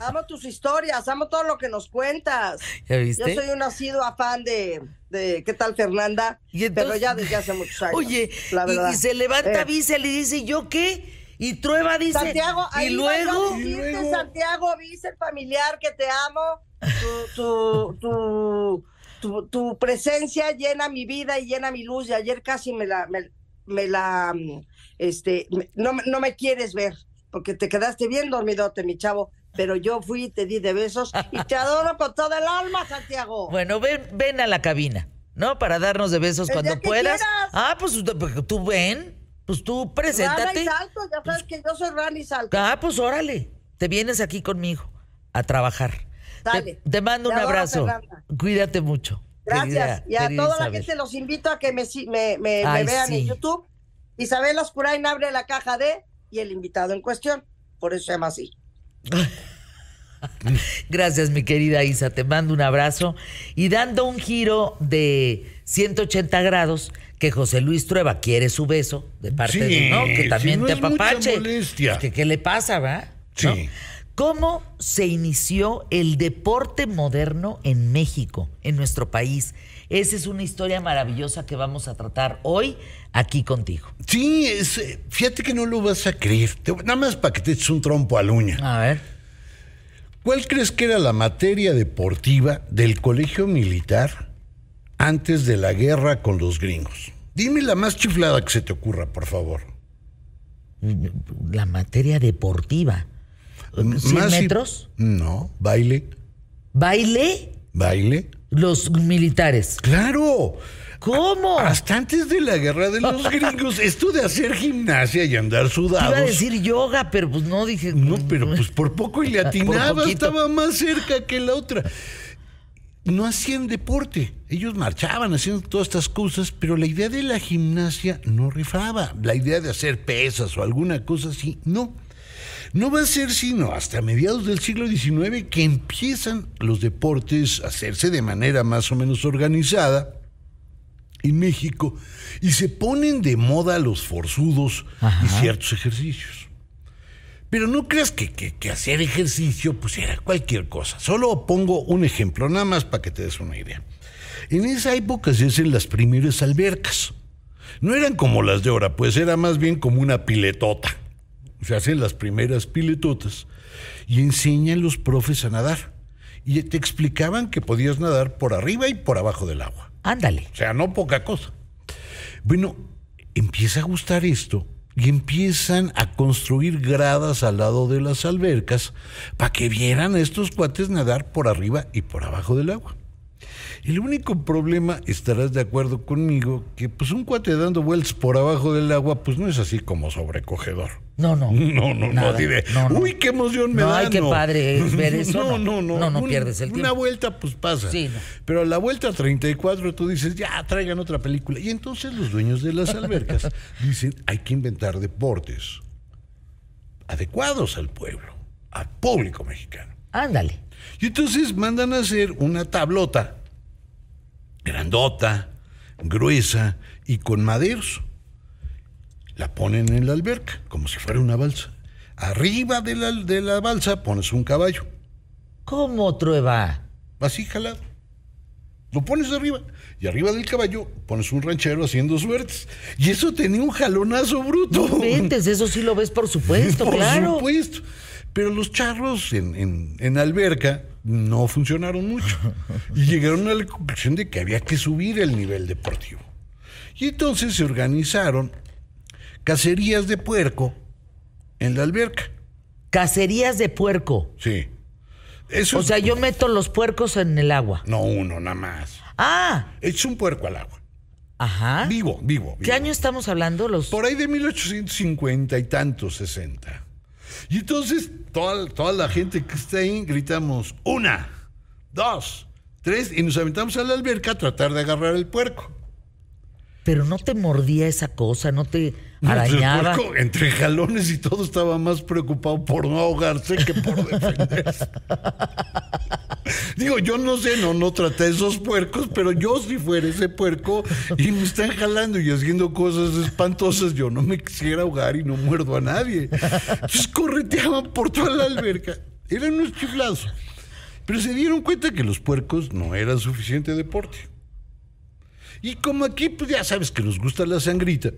[SPEAKER 6] Amo tus historias, amo todo lo que nos cuentas.
[SPEAKER 1] ¿Ya
[SPEAKER 6] Yo
[SPEAKER 1] viste?
[SPEAKER 6] soy un asidua fan de, de ¿qué tal Fernanda?
[SPEAKER 1] Y entonces-
[SPEAKER 6] pero ya desde hace muchos años.
[SPEAKER 1] Oye,
[SPEAKER 6] la
[SPEAKER 1] y-
[SPEAKER 6] verdad.
[SPEAKER 1] y, se levanta
[SPEAKER 6] Eh,
[SPEAKER 1] Bissell y dice, ¿yo qué? Y Trueba dice,
[SPEAKER 6] Santiago,
[SPEAKER 1] y
[SPEAKER 6] ahí iba yo a
[SPEAKER 1] luego,
[SPEAKER 6] decirte, Santiago, viste el familiar que te amo. Tu, tu, tu, tu, tu presencia llena mi vida y llena mi luz. Y ayer casi me la, me, me la, este, no, no me quieres ver porque te quedaste bien dormidote, mi chavo. Pero yo fui y te di de besos y te adoro con toda el alma, Santiago.
[SPEAKER 1] bueno, ven, ven a la cabina, ¿no? Para darnos de besos
[SPEAKER 6] El
[SPEAKER 1] cuando
[SPEAKER 6] día que
[SPEAKER 1] puedas.
[SPEAKER 6] quieras.
[SPEAKER 1] Ah, pues tú- tú ven, pues tú
[SPEAKER 6] Rana y
[SPEAKER 1] preséntate.
[SPEAKER 6] salto, ya sabes que yo soy Rana y salto.
[SPEAKER 1] Ah, pues órale, te vienes aquí conmigo a trabajar.
[SPEAKER 6] Dale.
[SPEAKER 1] Te, te mando un
[SPEAKER 6] adoro,
[SPEAKER 1] abrazo.
[SPEAKER 6] Fernanda.
[SPEAKER 1] Cuídate mucho.
[SPEAKER 6] Gracias.
[SPEAKER 1] querida-
[SPEAKER 6] y a toda la
[SPEAKER 1] Isabel.
[SPEAKER 6] gente los invito a que me, me, vean
[SPEAKER 1] sí.
[SPEAKER 6] en YouTube. Isabel Oscurain abre la caja de y el invitado en cuestión. Por eso se llama así.
[SPEAKER 1] Gracias, mi querida Isa. Te mando un abrazo. Y dando un giro de 180 grados, que José Luis Trueba quiere su beso de parte
[SPEAKER 4] Sí,
[SPEAKER 1] de, ¿no? Que también
[SPEAKER 4] no
[SPEAKER 1] te apapache. Que, ¿Qué le pasa, va?
[SPEAKER 4] Sí.
[SPEAKER 1] ¿Cómo se inició el deporte moderno en México, en nuestro país? Esa es una historia maravillosa que vamos a tratar hoy aquí contigo.
[SPEAKER 4] Sí, es, eh, fíjate que no lo vas a creer. Te- nada más para que te eches un trompo a la uña.
[SPEAKER 1] A ver.
[SPEAKER 4] ¿Cuál crees que era la materia deportiva del colegio militar antes de la guerra con los gringos? Dime la más chiflada que se te ocurra, por favor.
[SPEAKER 1] La materia deportiva. ¿100
[SPEAKER 4] Más i-
[SPEAKER 1] metros?
[SPEAKER 4] No, baile,
[SPEAKER 1] ¿Baile?
[SPEAKER 4] Baile.
[SPEAKER 1] Los militares.
[SPEAKER 4] Claro.
[SPEAKER 1] ¿Cómo?
[SPEAKER 4] Hasta antes de la guerra de los gringos, esto de hacer gimnasia y andar sudados.
[SPEAKER 1] iba a decir yoga, pero pues no dije.
[SPEAKER 4] No, pero pues por poco y le atinaba, estaba más cerca que la otra. No hacían deporte, ellos marchaban haciendo todas estas cosas, pero la idea de la gimnasia no rifaba. La idea de hacer pesas o alguna cosa así, no. No va a ser sino hasta mediados del siglo XIX que empiezan los deportes a hacerse de manera más o menos organizada en México y se ponen de moda los forzudos y ciertos ejercicios. Pero no creas que, que- que hacer ejercicio pues era cualquier cosa. Solo pongo un ejemplo, nada más para que te des una idea. En esa época se hacen las primeras albercas. No eran como las de ahora, pues era más bien como una piletota. Se hacen las primeras piletotas y enseñan los profes a nadar. Y te explicaban que podías nadar por arriba y por abajo del agua.
[SPEAKER 1] Ándale.
[SPEAKER 4] O sea, no poca cosa. Bueno, empieza a gustar esto y empiezan a construir gradas al lado de las albercas para que vieran a estos cuates nadar por arriba y por abajo del agua. El único problema, estarás de acuerdo conmigo, que pues un cuate dando vueltas por abajo del agua, pues no es así como sobrecogedor.
[SPEAKER 1] No, no.
[SPEAKER 4] No, no, no,
[SPEAKER 1] Nada. No, no.
[SPEAKER 4] uy, qué emoción me
[SPEAKER 1] No,
[SPEAKER 4] da.
[SPEAKER 1] ay, qué padre es ver eso,
[SPEAKER 4] No,
[SPEAKER 1] no.
[SPEAKER 4] no, no.
[SPEAKER 1] No, no
[SPEAKER 4] Un-
[SPEAKER 1] pierdes el
[SPEAKER 4] Una
[SPEAKER 1] tiempo.
[SPEAKER 4] vuelta, pues pasa.
[SPEAKER 1] Sí, no.
[SPEAKER 4] Pero a la vuelta 34 tú dices, ya, traigan otra película. Y entonces los dueños de las albercas dicen, hay que inventar deportes adecuados al pueblo, al público mexicano.
[SPEAKER 1] Ándale.
[SPEAKER 4] Y entonces mandan a hacer una tablota grandota, gruesa y con maderos. La ponen en la alberca, como si fuera una balsa. Arriba de la, de la balsa pones un caballo,
[SPEAKER 1] ¿Cómo, Trueba?
[SPEAKER 4] así jalado. Lo pones arriba. Y arriba del caballo pones un ranchero haciendo suertes. Y eso tenía un jalonazo bruto.
[SPEAKER 1] No inventes, eso sí lo ves, por supuesto,
[SPEAKER 4] Por
[SPEAKER 1] claro.
[SPEAKER 4] supuesto. Pero los charros en, en- en alberca no funcionaron mucho. Y llegaron a la conclusión de que había que subir el nivel deportivo. Y entonces se organizaron cacerías de puerco en la alberca.
[SPEAKER 1] Cacerías de puerco.
[SPEAKER 4] Sí. Eso
[SPEAKER 1] O sea, yo meto los puercos en el agua.
[SPEAKER 4] No uno, nada más.
[SPEAKER 1] Ah,
[SPEAKER 4] Es un puerco al agua.
[SPEAKER 1] ajá.
[SPEAKER 4] Vivo, vivo.
[SPEAKER 1] ¿Qué
[SPEAKER 4] vivo.
[SPEAKER 1] año estamos hablando? Los
[SPEAKER 4] Por ahí de 1850 y tantos, 60. Y entonces toda, toda la gente que está ahí gritamos, una, dos, tres, y nos aventamos a la alberca a tratar de agarrar el puerco.
[SPEAKER 1] Pero no te mordía esa cosa, no te
[SPEAKER 4] Pues, el puerco, entre jalones y todo, estaba más preocupado por no ahogarse que por defenderse. Digo, yo no sé, no, no traté esos puercos, pero yo si fuera ese puerco y me están jalando y haciendo cosas espantosas, yo no me quisiera ahogar y no muerdo a nadie. Entonces correteaban por toda la alberca. Eran unos chiflados. Pero se dieron cuenta que los puercos no eran suficiente deporte. Y como aquí, pues ya sabes que nos gusta la sangrita,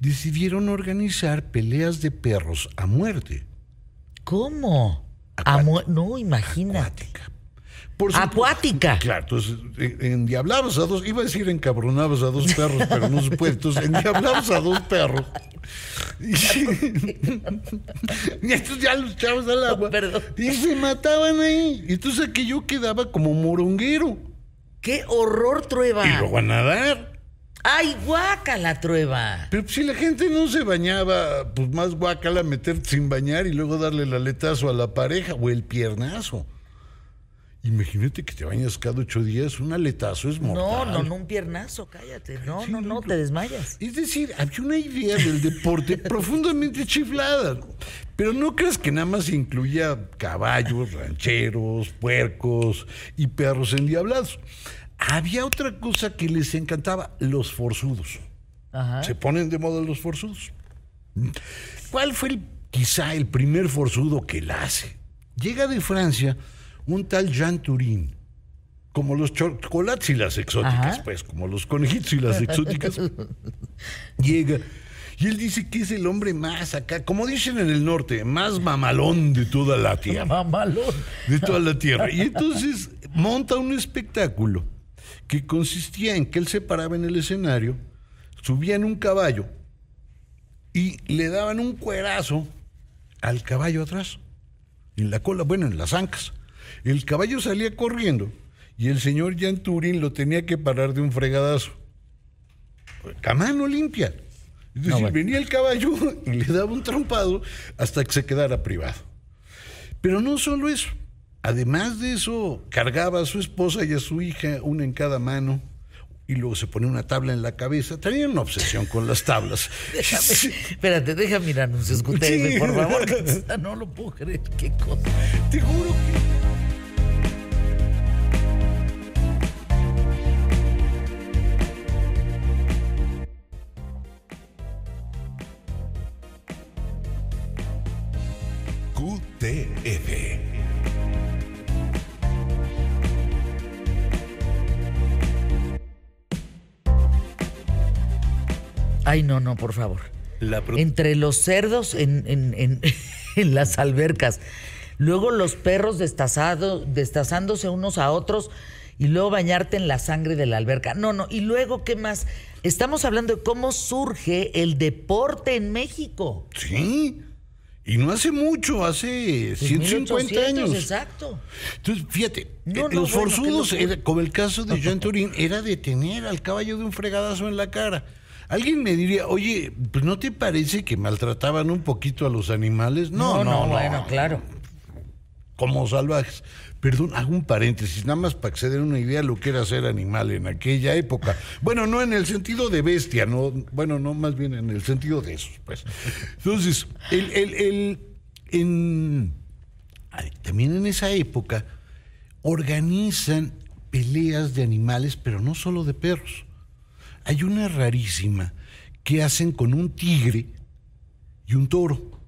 [SPEAKER 4] decidieron organizar peleas de perros a muerte.
[SPEAKER 1] ¿Cómo?
[SPEAKER 4] Acuática.
[SPEAKER 1] No, imagínate.
[SPEAKER 4] Acuática. Por
[SPEAKER 1] Acuática.
[SPEAKER 4] Claro, entonces endiablabas a dos, iba a decir encabronabas a dos perros, pero no se puede. Entonces endiablabas a dos perros. Y, estos ya los echabas al agua.
[SPEAKER 1] Perdón.
[SPEAKER 4] Y se mataban ahí. Y entonces aquello quedaba como moronguero.
[SPEAKER 1] ¡Qué horror, Trueba!
[SPEAKER 4] Y luego a nadar.
[SPEAKER 1] ¡Ay, guácala, Trueba!
[SPEAKER 4] Pero si la gente no se bañaba, pues más guacala meterte sin bañar y luego darle el aletazo a la pareja o el piernazo. Imagínate que te bañas cada ocho días, un aletazo es
[SPEAKER 1] No,
[SPEAKER 4] mortal.
[SPEAKER 1] no, no, un piernazo, cállate. No,
[SPEAKER 4] Sí,
[SPEAKER 1] no,
[SPEAKER 4] no,
[SPEAKER 1] no, te desmayas.
[SPEAKER 4] Es decir, había una idea del deporte profundamente chiflada. Pero no creas que nada más incluía caballos, rancheros, puercos y perros endiablados. Había otra cosa que les encantaba, los forzudos.
[SPEAKER 1] Ajá.
[SPEAKER 4] Se ponen de moda los forzudos. ¿Cuál fue el- quizá el primer forzudo que la hace? Llega de Francia un tal Jean Turin, como los chocolates y las exóticas,
[SPEAKER 1] Ajá.
[SPEAKER 4] pues, como los conejitos y las exóticas. Llega y él dice que es el hombre más acá, como dicen en el norte, más mamalón de toda la tierra
[SPEAKER 1] Mamalón.
[SPEAKER 4] de toda la tierra. Y entonces monta un espectáculo que consistía en que él se paraba en el escenario, subía en un caballo y le daban un cuerazo al caballo atrás, en la cola, bueno, en las ancas. El caballo salía corriendo y el señor Jan Turín lo tenía que parar de un fregadazo. A mano limpia. Es decir,
[SPEAKER 1] bueno.
[SPEAKER 4] venía el caballo y le daba un trompado hasta que se quedara privado. Pero no solo eso. Además de eso, cargaba a su esposa y a su hija, una en cada mano, y luego se ponía una tabla en la cabeza. Tenían una obsesión con las tablas.
[SPEAKER 1] Déjame, espérate, déjame ir a anuncios
[SPEAKER 4] Sí.
[SPEAKER 1] por favor. No lo puedo creer. Qué cosa.
[SPEAKER 4] Te juro que.
[SPEAKER 7] QTF.
[SPEAKER 1] Ay, no, no, por favor.
[SPEAKER 2] La
[SPEAKER 1] Entre los cerdos en, en- en- en las albercas, luego los perros destazado- destazándose unos a otros y luego bañarte en la sangre de la alberca. No, no. Y luego, ¿qué más? Estamos hablando de cómo surge el deporte en México.
[SPEAKER 4] Sí. Y no hace mucho, hace
[SPEAKER 1] Pues
[SPEAKER 4] 150
[SPEAKER 1] 1800,
[SPEAKER 4] años.
[SPEAKER 1] Exacto.
[SPEAKER 4] Entonces, fíjate,
[SPEAKER 1] No,
[SPEAKER 4] eh,
[SPEAKER 1] no,
[SPEAKER 4] los
[SPEAKER 1] bueno,
[SPEAKER 4] forzudos, era- como el caso de Jean Turín, era detener al caballo de un fregadazo en la cara. Alguien me diría, oye, pues ¿no te parece que maltrataban un poquito a los animales? No, no, no.
[SPEAKER 1] bueno, claro.
[SPEAKER 4] Como salvajes. Perdón, hago un paréntesis, nada más para que se den una idea de lo que era ser animal en aquella época. Bueno, no en el sentido de bestia, no, bueno, no, más bien en el sentido de esos, pues. Entonces, el, el, el- en, ay, también en esa época organizan peleas de animales, pero no solo de perros. Hay una rarísima que hacen con un tigre y un toro.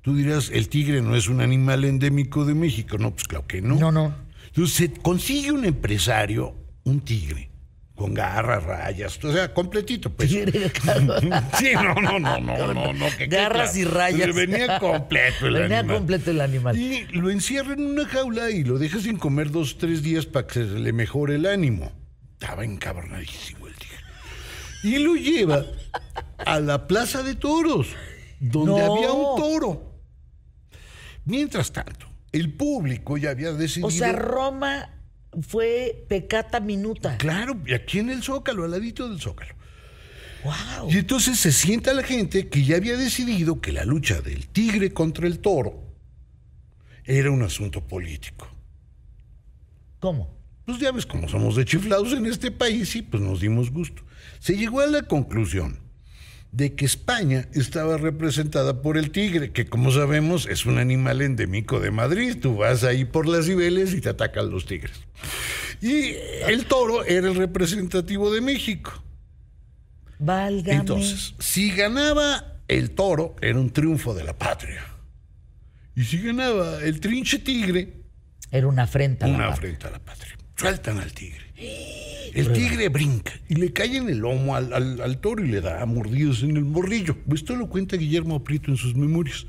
[SPEAKER 4] Tú dirás, el tigre no es un animal endémico de México. No, pues claro que no.
[SPEAKER 1] No, no.
[SPEAKER 4] Entonces se consigue un empresario, un tigre, con garras, rayas, o sea, completito, pues. Sí, no, no, no, no, no, no. que- que
[SPEAKER 1] Garras y rayas.
[SPEAKER 4] Venía completo el
[SPEAKER 1] Venía
[SPEAKER 4] animal.
[SPEAKER 1] completo el animal.
[SPEAKER 4] Y lo encierra en una jaula y lo deja sin comer dos, tres días para que se le mejore el ánimo. Estaba encabronadísimo. Y lo lleva a la plaza de toros, donde
[SPEAKER 1] No.
[SPEAKER 4] había un toro. Mientras tanto, el público ya había decidido.
[SPEAKER 1] O sea, Roma fue pecata minuta.
[SPEAKER 4] Claro, y aquí en el Zócalo, al ladito del Zócalo.
[SPEAKER 1] ¡Wow!
[SPEAKER 4] Y entonces se sienta la gente que ya había decidido que la lucha del tigre contra el toro era un asunto político.
[SPEAKER 1] ¿Cómo?
[SPEAKER 4] Pues ya ves cómo somos de chiflados en este país y pues nos dimos gusto. Se llegó a la conclusión de que España estaba representada por el tigre, que como sabemos es un animal endémico de Madrid. Tú vas ahí por las Cibeles y te atacan los tigres. Y el toro era el representativo de México.
[SPEAKER 1] Válgame.
[SPEAKER 4] Entonces, si ganaba el toro, era un triunfo de la patria. Y si ganaba el trinche tigre,
[SPEAKER 1] Era una afrenta. la
[SPEAKER 4] una
[SPEAKER 1] verdad.
[SPEAKER 4] afrenta a la patria. Sueltan al tigre. El tigre brinca y le cae en el lomo al, al- al toro y le da mordidos en el morrillo. Esto lo cuenta Guillermo Prieto en sus memorias.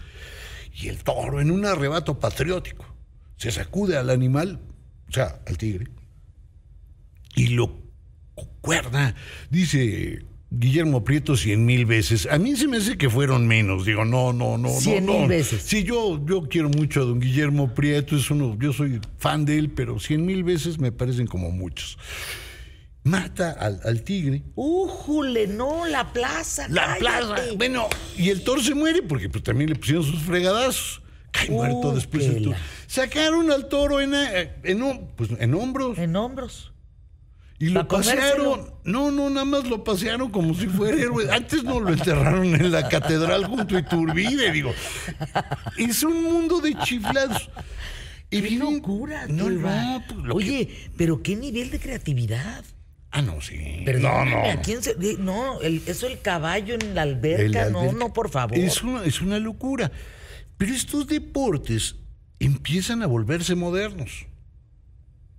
[SPEAKER 4] Y el toro, en un arrebato patriótico, se sacude al animal, o sea, al tigre, y lo cuerda. Dice Guillermo Prieto cien mil veces. A mí se me hace que fueron menos. Digo, no, no, no,
[SPEAKER 1] Cien
[SPEAKER 4] no.
[SPEAKER 1] mil
[SPEAKER 4] no.
[SPEAKER 1] veces.
[SPEAKER 4] Sí, yo, yo quiero mucho a don Guillermo Prieto, es uno, yo soy fan de él, pero cien mil veces me parecen como muchos. Mata al, al tigre.
[SPEAKER 1] ¡Újule! No, la plaza.
[SPEAKER 4] La
[SPEAKER 1] cállate.
[SPEAKER 4] plaza. Bueno, y el toro se muere porque pues, también le pusieron sus fregadazos. Cae muerto después el toro. Sacaron al toro en, eh, en, pues, en hombros.
[SPEAKER 1] En hombros.
[SPEAKER 4] Y lo pasearon. No, no, nada más lo pasearon como si fuera héroe. Antes no lo enterraron en la catedral junto a Iturbide, digo. Es un mundo de chiflados.
[SPEAKER 1] ¡Qué
[SPEAKER 4] Evidente-
[SPEAKER 1] locura!
[SPEAKER 4] No, pues, que-
[SPEAKER 1] Oye, pero qué nivel de creatividad.
[SPEAKER 4] Ah, no, sí. No, no.
[SPEAKER 1] ¿a quién se- no, el- eso el caballo en la
[SPEAKER 4] El
[SPEAKER 1] alberca, no,
[SPEAKER 4] alberca.
[SPEAKER 1] no, por favor.
[SPEAKER 4] Es una, es una locura. Pero estos deportes empiezan a volverse modernos.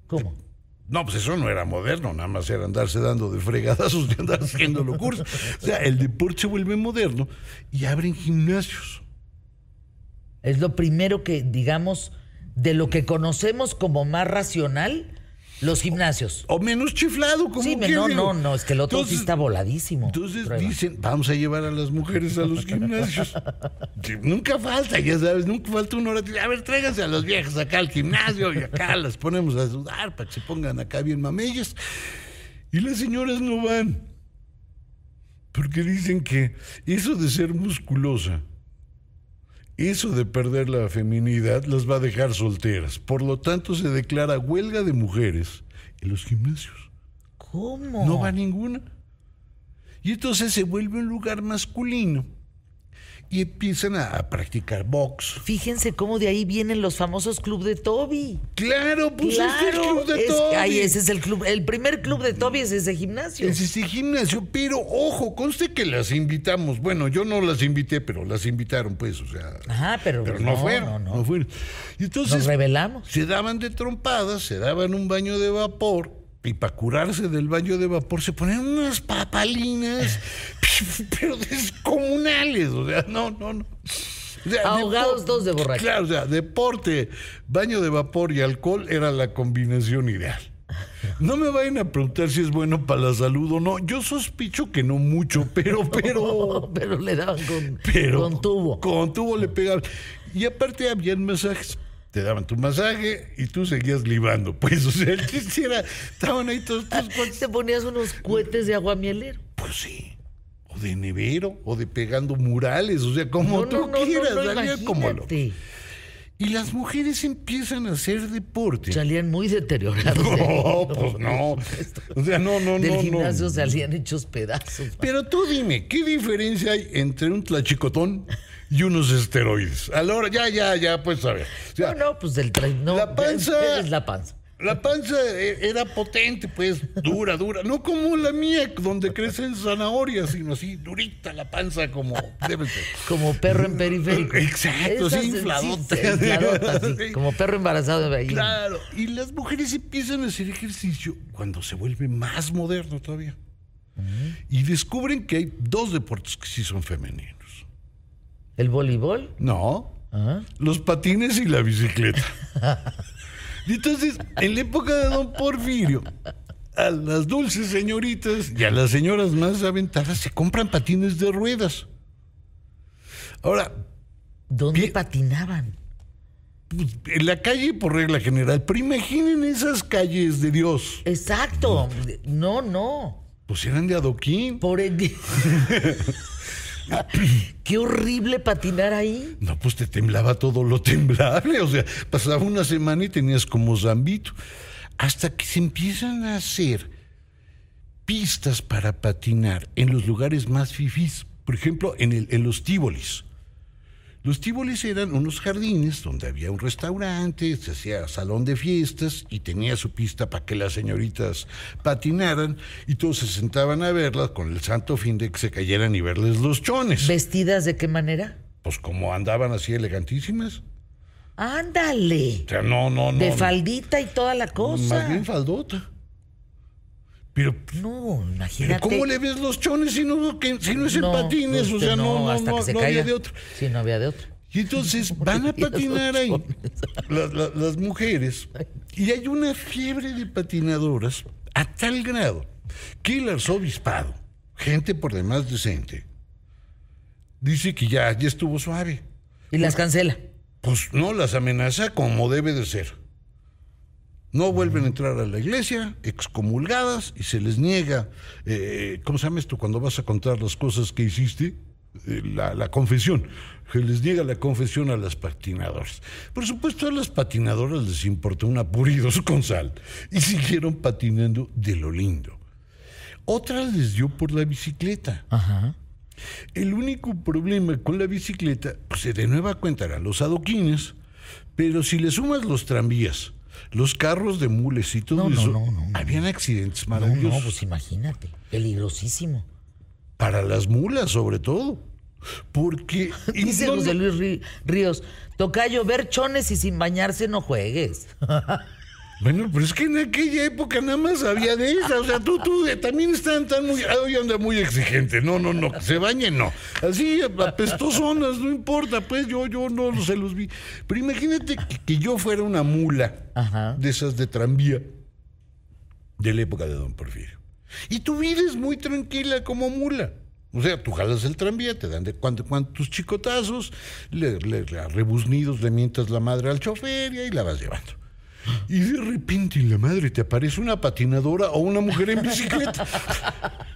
[SPEAKER 1] ¿Cómo?
[SPEAKER 4] No, pues eso no era moderno, nada más era andarse dando de fregadazos y andar haciendo locuras. O sea, el deporte se vuelve moderno y abren gimnasios.
[SPEAKER 1] Es lo primero que, digamos, de lo que conocemos como más racional, los gimnasios.
[SPEAKER 4] O menos chiflado, como
[SPEAKER 1] Sí, no, no, no, es que el otro sí
[SPEAKER 4] Entonces-
[SPEAKER 1] está voladísimo.
[SPEAKER 4] Entonces
[SPEAKER 1] Prueba.
[SPEAKER 4] dicen, vamos a llevar a las mujeres a los gimnasios. Sí, nunca falta, ya sabes, nunca falta una hora. A ver, tráiganse a las viejas acá al gimnasio y acá las ponemos a sudar para que se pongan acá bien mamellas. Y las señoras no van. Porque dicen que eso de ser musculosa, eso de perder la feminidad, las va a dejar solteras. Por lo tanto, se declara huelga de mujeres en los gimnasios.
[SPEAKER 1] ¿Cómo?
[SPEAKER 4] No va ninguna. Y entonces se vuelve un lugar masculino y empiezan a, practicar box.
[SPEAKER 1] Fíjense cómo de ahí vienen los famosos club de Toby.
[SPEAKER 4] Claro, pues este es el
[SPEAKER 1] claro,
[SPEAKER 4] club de
[SPEAKER 1] es-
[SPEAKER 4] Toby.
[SPEAKER 1] ay, ese es el club. El primer club de Toby es ese gimnasio.
[SPEAKER 4] Es ese gimnasio, pero ojo, conste que las invitamos. Bueno, yo no las invité, pero las invitaron, pues, o sea.
[SPEAKER 1] Ajá, pero,
[SPEAKER 4] pero no,
[SPEAKER 1] no,
[SPEAKER 4] fueron,
[SPEAKER 1] no,
[SPEAKER 4] no,
[SPEAKER 1] no.
[SPEAKER 4] fueron. Y entonces
[SPEAKER 1] Nos revelamos.
[SPEAKER 4] se daban de trompadas, se daban un baño de vapor. Y para curarse del baño de vapor se ponían unas papalinas, pero descomunales. O sea, no, no, no. O sea,
[SPEAKER 1] Ahogados dos de borracho.
[SPEAKER 4] Claro, o sea, deporte, baño de vapor y alcohol era la combinación ideal. No me vayan a preguntar si es bueno para la salud o no. Yo sospecho que no mucho, pero, pero,
[SPEAKER 1] pero le daban con,
[SPEAKER 4] pero.
[SPEAKER 1] con tubo.
[SPEAKER 4] Con tubo le pegaban. Y aparte habían masajes. Te daban tu masaje y tú seguías libando. Pues, o sea, el chiste era, estaban ahí todos tus cuates.
[SPEAKER 1] Te ponías unos cohetes de agua mielero.
[SPEAKER 4] Pues sí. O de nevero, o de pegando murales, o sea, como
[SPEAKER 1] No,
[SPEAKER 4] tú
[SPEAKER 1] no, no,
[SPEAKER 4] quieras, como lo. Y las mujeres empiezan a hacer deporte.
[SPEAKER 1] Salían muy deteriorados.
[SPEAKER 4] No, pues no. O sea, no, no,
[SPEAKER 1] Del
[SPEAKER 4] no,
[SPEAKER 1] gimnasio
[SPEAKER 4] no.
[SPEAKER 1] salían hechos pedazos.
[SPEAKER 4] Pero tú dime, ¿qué diferencia hay entre un tlachicotón y unos esteroides? A la hora, ya, ya, ya, pues a ver. O sea,
[SPEAKER 1] No, no, pues del no,
[SPEAKER 4] La panza-
[SPEAKER 1] Es la panza.
[SPEAKER 4] La panza e- era potente, pues, dura, dura. No como la mía, donde crecen zanahorias, sino así, durita la panza, como debe ser.
[SPEAKER 1] Como perro en periférico.
[SPEAKER 4] Exacto, sí, infladota.
[SPEAKER 1] sí, infladota, sí,
[SPEAKER 4] Sí.
[SPEAKER 1] Como perro embarazado de ahí.
[SPEAKER 4] Claro, y las mujeres empiezan a hacer ejercicio cuando se vuelve más moderno todavía. Y descubren que hay dos deportes que sí son femeninos.
[SPEAKER 1] El voleibol.
[SPEAKER 4] No,
[SPEAKER 1] Ajá.
[SPEAKER 4] los patines y la bicicleta. Y entonces, en la época de don Porfirio, a las dulces señoritas y a las señoras más aventadas se compran patines de ruedas. Ahora,
[SPEAKER 1] ¿Dónde patinaban?
[SPEAKER 4] pues, en la calle por regla general, pero imaginen esas calles de Dios.
[SPEAKER 1] Exacto. No, no.
[SPEAKER 4] Pues eran de adoquín.
[SPEAKER 1] Por el... Qué horrible patinar ahí.
[SPEAKER 4] No, pues te temblaba todo lo temblable. O sea, pasaba una semana y tenías como zambito. Hasta que se empiezan a hacer pistas para patinar en los lugares más fifís. Por ejemplo, en, en los tíbolis. Los tíbolis eran unos jardines donde había un restaurante, se hacía salón de fiestas y tenía su pista para que las señoritas patinaran y todos se sentaban a verlas con el santo fin de que se cayeran y verles los chones.
[SPEAKER 1] ¿Vestidas de qué manera?
[SPEAKER 4] Pues como andaban así elegantísimas.
[SPEAKER 1] Ándale.
[SPEAKER 4] O sea, no, no, no.
[SPEAKER 1] de faldita y toda la cosa.
[SPEAKER 4] Más bien faldota. Pero,
[SPEAKER 1] No,
[SPEAKER 4] pero
[SPEAKER 1] imagínate.
[SPEAKER 4] ¿cómo le ves los chones si no, que- si no es en
[SPEAKER 1] No,
[SPEAKER 4] patines?
[SPEAKER 1] pues
[SPEAKER 4] o
[SPEAKER 1] que
[SPEAKER 4] sea, no, no,
[SPEAKER 1] hasta
[SPEAKER 4] no,
[SPEAKER 1] que se
[SPEAKER 4] no había de otro.
[SPEAKER 1] Sí, no había de otro.
[SPEAKER 4] Y entonces van a patinar ahí las mujeres. Y hay una fiebre de patinadoras a tal grado que el arzobispado, gente por demás decente, dice que ya, ya estuvo suave.
[SPEAKER 1] Y las cancela.
[SPEAKER 4] Pues no, las amenaza como debe de ser. No vuelven a entrar a la iglesia, excomulgadas, y se les niega, eh, ¿cómo se llama esto? Cuando vas a contar las cosas que hiciste, Eh, la, la confesión. Se les niega la confesión a las patinadoras. Por supuesto, a las patinadoras les importó un apuridos con sal y siguieron patinando de lo lindo. Otras les dio por la bicicleta.
[SPEAKER 1] Ajá.
[SPEAKER 4] El único problema con la bicicleta, pues de nueva cuenta eran los adoquines, pero si le sumas los tranvías, los carros de mules y todo
[SPEAKER 1] No, no,
[SPEAKER 4] eso,
[SPEAKER 1] no, no, no.
[SPEAKER 4] habían accidentes
[SPEAKER 1] No,
[SPEAKER 4] maravillosos.
[SPEAKER 1] no, pues imagínate. Peligrosísimo.
[SPEAKER 4] Para las mulas, sobre todo. Porque.
[SPEAKER 1] Dice
[SPEAKER 4] no,
[SPEAKER 1] José
[SPEAKER 4] no,
[SPEAKER 1] Luis Rí- Ríos, tocayo, ver chones y sin bañarse no juegues.
[SPEAKER 4] Bueno, pero es que en aquella época nada más había de esas. O sea, tú, tú eh, también están tan muy. ah, Hoy anda muy exigente. No, no, no. que Se bañen, no. Así, apestosonas, no importa. Pues yo, yo no se los vi. Pero imagínate que, que yo fuera una mula
[SPEAKER 1] Ajá.
[SPEAKER 4] de esas de tranvía de la época de Don Porfirio. Y tu vida es muy tranquila como mula. O sea, tú jalas el tranvía, te dan de cuanto, cuantos chicotazos, le, le- rebuznidos le mientas la madre al chofer y ahí la vas llevando. Y de repente en la madre te aparece una patinadora o una mujer en bicicleta.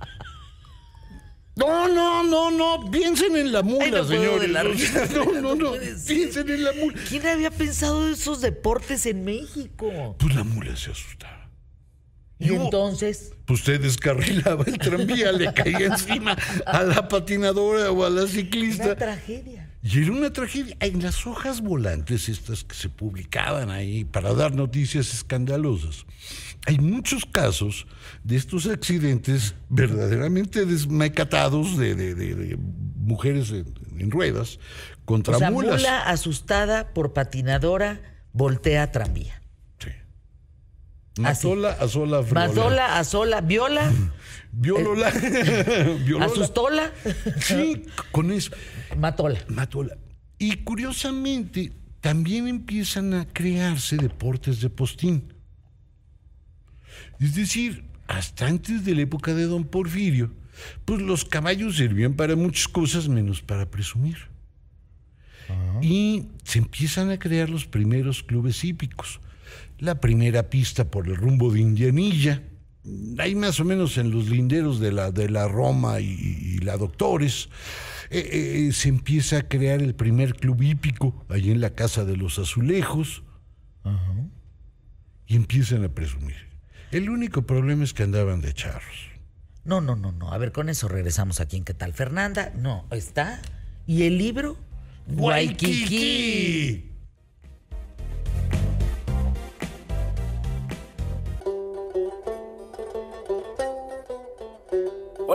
[SPEAKER 4] No, no, no, no, piensen en la mula,
[SPEAKER 1] Ay, no
[SPEAKER 4] señores.
[SPEAKER 1] la risa,
[SPEAKER 4] no, no, piensen en la mula.
[SPEAKER 1] ¿Quién había pensado de esos deportes en México?
[SPEAKER 4] Pues la mula se asustaba.
[SPEAKER 1] Y
[SPEAKER 4] No.
[SPEAKER 1] entonces,
[SPEAKER 4] Pues usted descarrilaba el tranvía, le caía encima a la patinadora o a la
[SPEAKER 1] una
[SPEAKER 4] ciclista.
[SPEAKER 1] tragedia.
[SPEAKER 4] Y era una tragedia. En las hojas volantes, estas que se publicaban ahí para dar noticias escandalosas, hay muchos casos de estos accidentes verdaderamente desmecatados de, de- de- de mujeres en, en ruedas contra
[SPEAKER 1] O sea,
[SPEAKER 4] mulas.
[SPEAKER 1] mula asustada por patinadora voltea tranvía.
[SPEAKER 4] Sí. Mazola, azola.
[SPEAKER 1] Mazola, azola, viola,
[SPEAKER 4] Violola. Violola.
[SPEAKER 1] asustóla,
[SPEAKER 4] Sí, con eso.
[SPEAKER 1] matóla.
[SPEAKER 4] Matola. Y curiosamente, también empiezan a crearse deportes de postín. Es decir, hasta antes de la época de Don Porfirio, pues los caballos servían para muchas cosas menos para presumir. Y se empiezan a crear los primeros clubes hípicos. La primera pista por el rumbo de Indianilla, ahí más o menos en los linderos de la, de la Roma y, y la Doctores, eh, eh, se empieza a crear el primer club hípico, ahí en la Casa de los Azulejos, y empiezan a presumir. El único problema es que andaban de charros.
[SPEAKER 1] No, no, no, no. A ver, con eso regresamos aquí en ¿Qué tal? Fernanda, no, está. ¿Y el libro? Waikiki.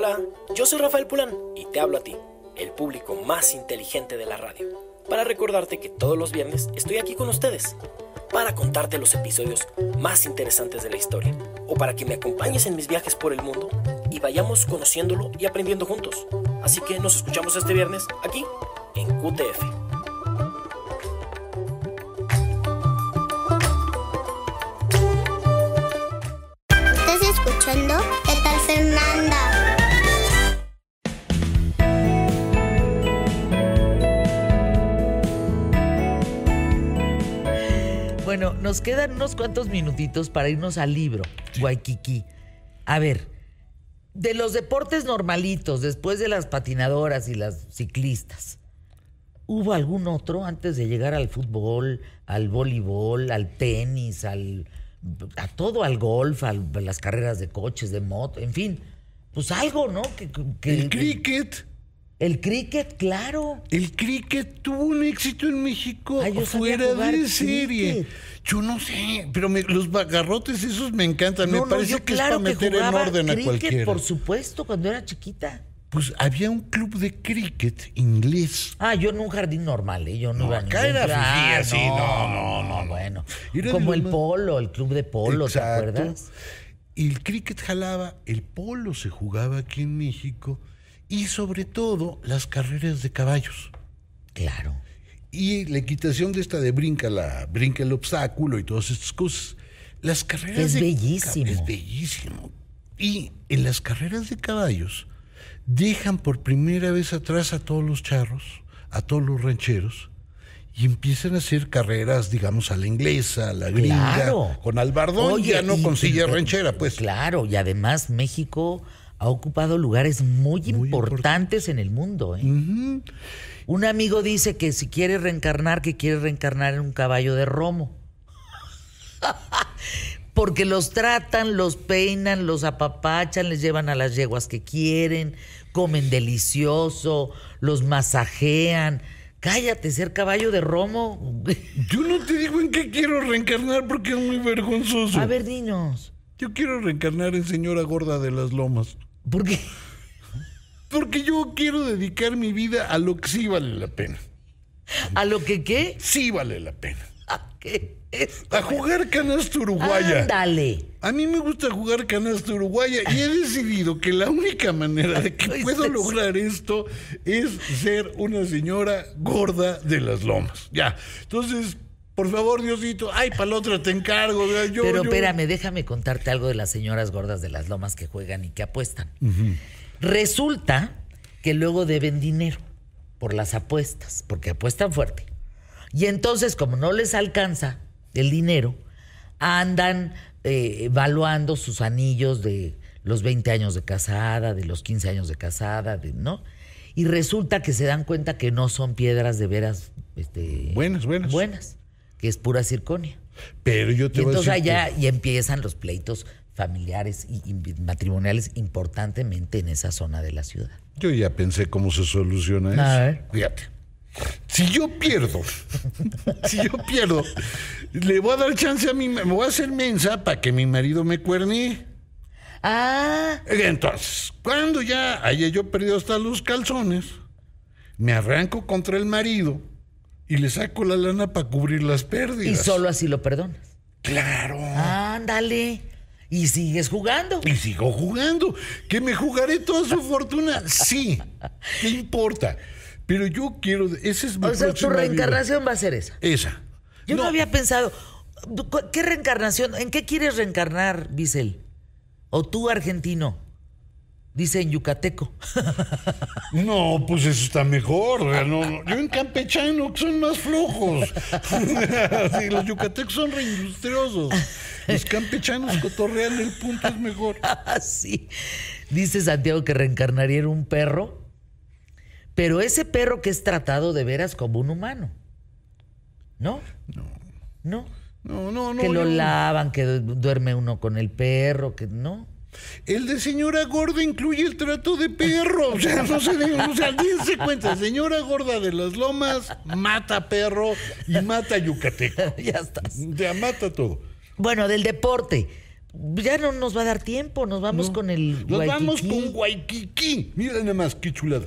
[SPEAKER 7] Hola, yo soy Rafael Pulán y te hablo a ti, el público más inteligente de la radio, para recordarte que todos los viernes estoy aquí con ustedes, para contarte los episodios más interesantes de la historia, o para que me acompañes en mis viajes por el mundo y vayamos conociéndolo y aprendiendo juntos. Así que nos escuchamos este viernes aquí, en QTF.
[SPEAKER 8] ¿Estás escuchando?
[SPEAKER 1] Nos quedan unos cuantos minutitos para irnos al libro, Waikiki. A ver, de los deportes normalitos, después de las patinadoras y las ciclistas, ¿hubo algún otro antes de llegar al fútbol, al voleibol, al tenis, al, a todo, al golf, a las carreras de coches, de moto, en fin? Pues algo, ¿no? Que, que-
[SPEAKER 4] El cricket.
[SPEAKER 1] El cricket, claro.
[SPEAKER 4] El cricket tuvo un éxito en México
[SPEAKER 1] sabía
[SPEAKER 4] fuera de serie.
[SPEAKER 1] cricket.
[SPEAKER 4] Yo no sé, pero me- los garrotes esos me encantan.
[SPEAKER 1] No,
[SPEAKER 4] me
[SPEAKER 1] no,
[SPEAKER 4] parece
[SPEAKER 1] yo
[SPEAKER 4] que
[SPEAKER 1] claro
[SPEAKER 4] es para meter en orden a cualquiera.
[SPEAKER 1] por supuesto, cuando era chiquita.
[SPEAKER 4] Pues había un club de cricket inglés.
[SPEAKER 1] Ah, yo en un jardín normal, ¿eh? Yo no,
[SPEAKER 4] No, acá era
[SPEAKER 1] Ah,
[SPEAKER 4] así, no, no, no, no.
[SPEAKER 1] Bueno,
[SPEAKER 4] Era
[SPEAKER 1] como el polo, el club de polo, ¿te acuerdas?
[SPEAKER 4] Y el cricket jalaba, el polo se jugaba aquí en México y sobre todo las carreras de caballos.
[SPEAKER 1] Claro.
[SPEAKER 4] Y la equitación de esta de brinca, la, brinca el obstáculo y todas estas cosas. Las carreras
[SPEAKER 1] Es
[SPEAKER 4] de
[SPEAKER 1] bellísimo.
[SPEAKER 4] Es bellísimo. Y en las carreras de caballos dejan por primera vez atrás a todos los charros, a todos los rancheros, y empiezan a hacer carreras, digamos, a la inglesa, a la gringa,
[SPEAKER 1] Claro.
[SPEAKER 4] con albardón,
[SPEAKER 1] Oye,
[SPEAKER 4] ya no
[SPEAKER 1] y-
[SPEAKER 4] con silla ranchera, pues.
[SPEAKER 1] Claro, y además México ha ocupado lugares muy, importantes en el mundo. ¿eh? Un amigo dice que si quiere reencarnar, que quiere reencarnar en un caballo de romo. Porque los tratan, los peinan, los apapachan, les llevan a las yeguas que quieren, comen delicioso, los masajean. Cállate, ser caballo de romo.
[SPEAKER 4] Yo no te digo en qué quiero reencarnar porque es muy vergonzoso.
[SPEAKER 1] A ver, dinos.
[SPEAKER 4] Yo quiero reencarnar en señora gorda de las lomas.
[SPEAKER 1] ¿Por qué?
[SPEAKER 4] Porque yo quiero dedicar mi vida a lo que sí vale la pena.
[SPEAKER 1] ¿A lo que qué?
[SPEAKER 4] Sí vale la pena.
[SPEAKER 1] ¿A qué es?
[SPEAKER 4] A jugar canasta uruguaya.
[SPEAKER 1] Ándale.
[SPEAKER 4] A mí me gusta jugar canasta uruguaya y he decidido que la única manera de que puedo lograr esto es ser una señora gorda de las lomas. Ya. Entonces, por favor, Diosito, ay, para la otra te encargo. Yo,
[SPEAKER 1] Pero
[SPEAKER 4] yo-
[SPEAKER 1] espérame, déjame contarte algo de las señoras gordas de las lomas que juegan y que apuestan. Resulta que luego deben dinero por las apuestas, porque apuestan fuerte. Y entonces, como no les alcanza el dinero, andan eh, evaluando sus anillos de los 20 años de casada, de los 15 años de casada, de- ¿no? Y resulta que se dan cuenta que no son piedras de veras este,
[SPEAKER 4] Buenas, buenas.
[SPEAKER 1] buenas, que es pura circonia.
[SPEAKER 4] Pero yo te
[SPEAKER 1] Y
[SPEAKER 4] voy a
[SPEAKER 1] entonces
[SPEAKER 4] decir.
[SPEAKER 1] allá
[SPEAKER 4] que-
[SPEAKER 1] empiezan los pleitos familiares y, y matrimoniales importantemente en esa zona de la ciudad.
[SPEAKER 4] Yo ya pensé cómo se soluciona eso.
[SPEAKER 1] A ver.
[SPEAKER 4] Fíjate. Si yo pierdo, si yo pierdo, le voy a dar chance a mi, me voy a hacer mensa para que mi marido me cuerne.
[SPEAKER 1] Ah,
[SPEAKER 4] Entonces, cuando ya haya yo perdido hasta los calzones, me arranco contra el marido y le saco la lana para cubrir las
[SPEAKER 1] y
[SPEAKER 4] pérdidas.
[SPEAKER 1] solo así lo perdonas.
[SPEAKER 4] Claro.
[SPEAKER 1] Ándale. Y sigues jugando.
[SPEAKER 4] Y sigo jugando. ¿Que me jugaré toda su fortuna? Sí. ¿Qué importa? Pero yo quiero. Esa es mi
[SPEAKER 1] O sea, tu
[SPEAKER 4] vida.
[SPEAKER 1] reencarnación va a ser esa.
[SPEAKER 4] Esa.
[SPEAKER 1] Yo no, había pensado. ¿Qué reencarnación? ¿En qué quieres reencarnar, Bisel? ¿O tú, argentino? Dice en yucateco.
[SPEAKER 4] No, pues eso está mejor. no, yo en campechano, que son más flojos. Sí, los yucatecos son reindustriosos. Los campechanos cotorrean el punto es mejor.
[SPEAKER 1] sí. Dice Santiago que reencarnaría en un perro. Pero ese perro que es tratado de veras como un humano. ¿No? No. ¿No?
[SPEAKER 4] No, no, no.
[SPEAKER 1] que lo
[SPEAKER 4] yo-
[SPEAKER 1] lavan, que du- duerme uno con el perro, que no.
[SPEAKER 4] El de señora gorda incluye el trato de perro. O sea, no se o sea, dense cuenta, señora gorda de las lomas mata perro y mata yucateco.
[SPEAKER 1] ya estás.
[SPEAKER 4] Ya mata todo.
[SPEAKER 1] Bueno, del deporte. Ya no nos va a dar tiempo, nos vamos con el
[SPEAKER 4] Nos vamos con Waikiki. Mira nada más, qué chulada.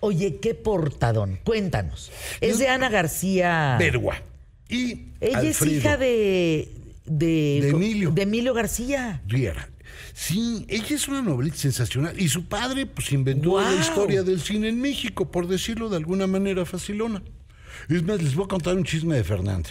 [SPEAKER 1] Oye, qué portadón. Cuéntanos. Es de Ana García.
[SPEAKER 4] Bergua. Y
[SPEAKER 1] Ella es hija de, de.
[SPEAKER 4] De Emilio.
[SPEAKER 1] de Emilio García.
[SPEAKER 4] Riera. Sí, ella es una novelista sensacional. Y su padre, pues, inventó la historia del cine en México, por decirlo de alguna manera facilona. Es más, les voy a contar un chisme de Fernanda.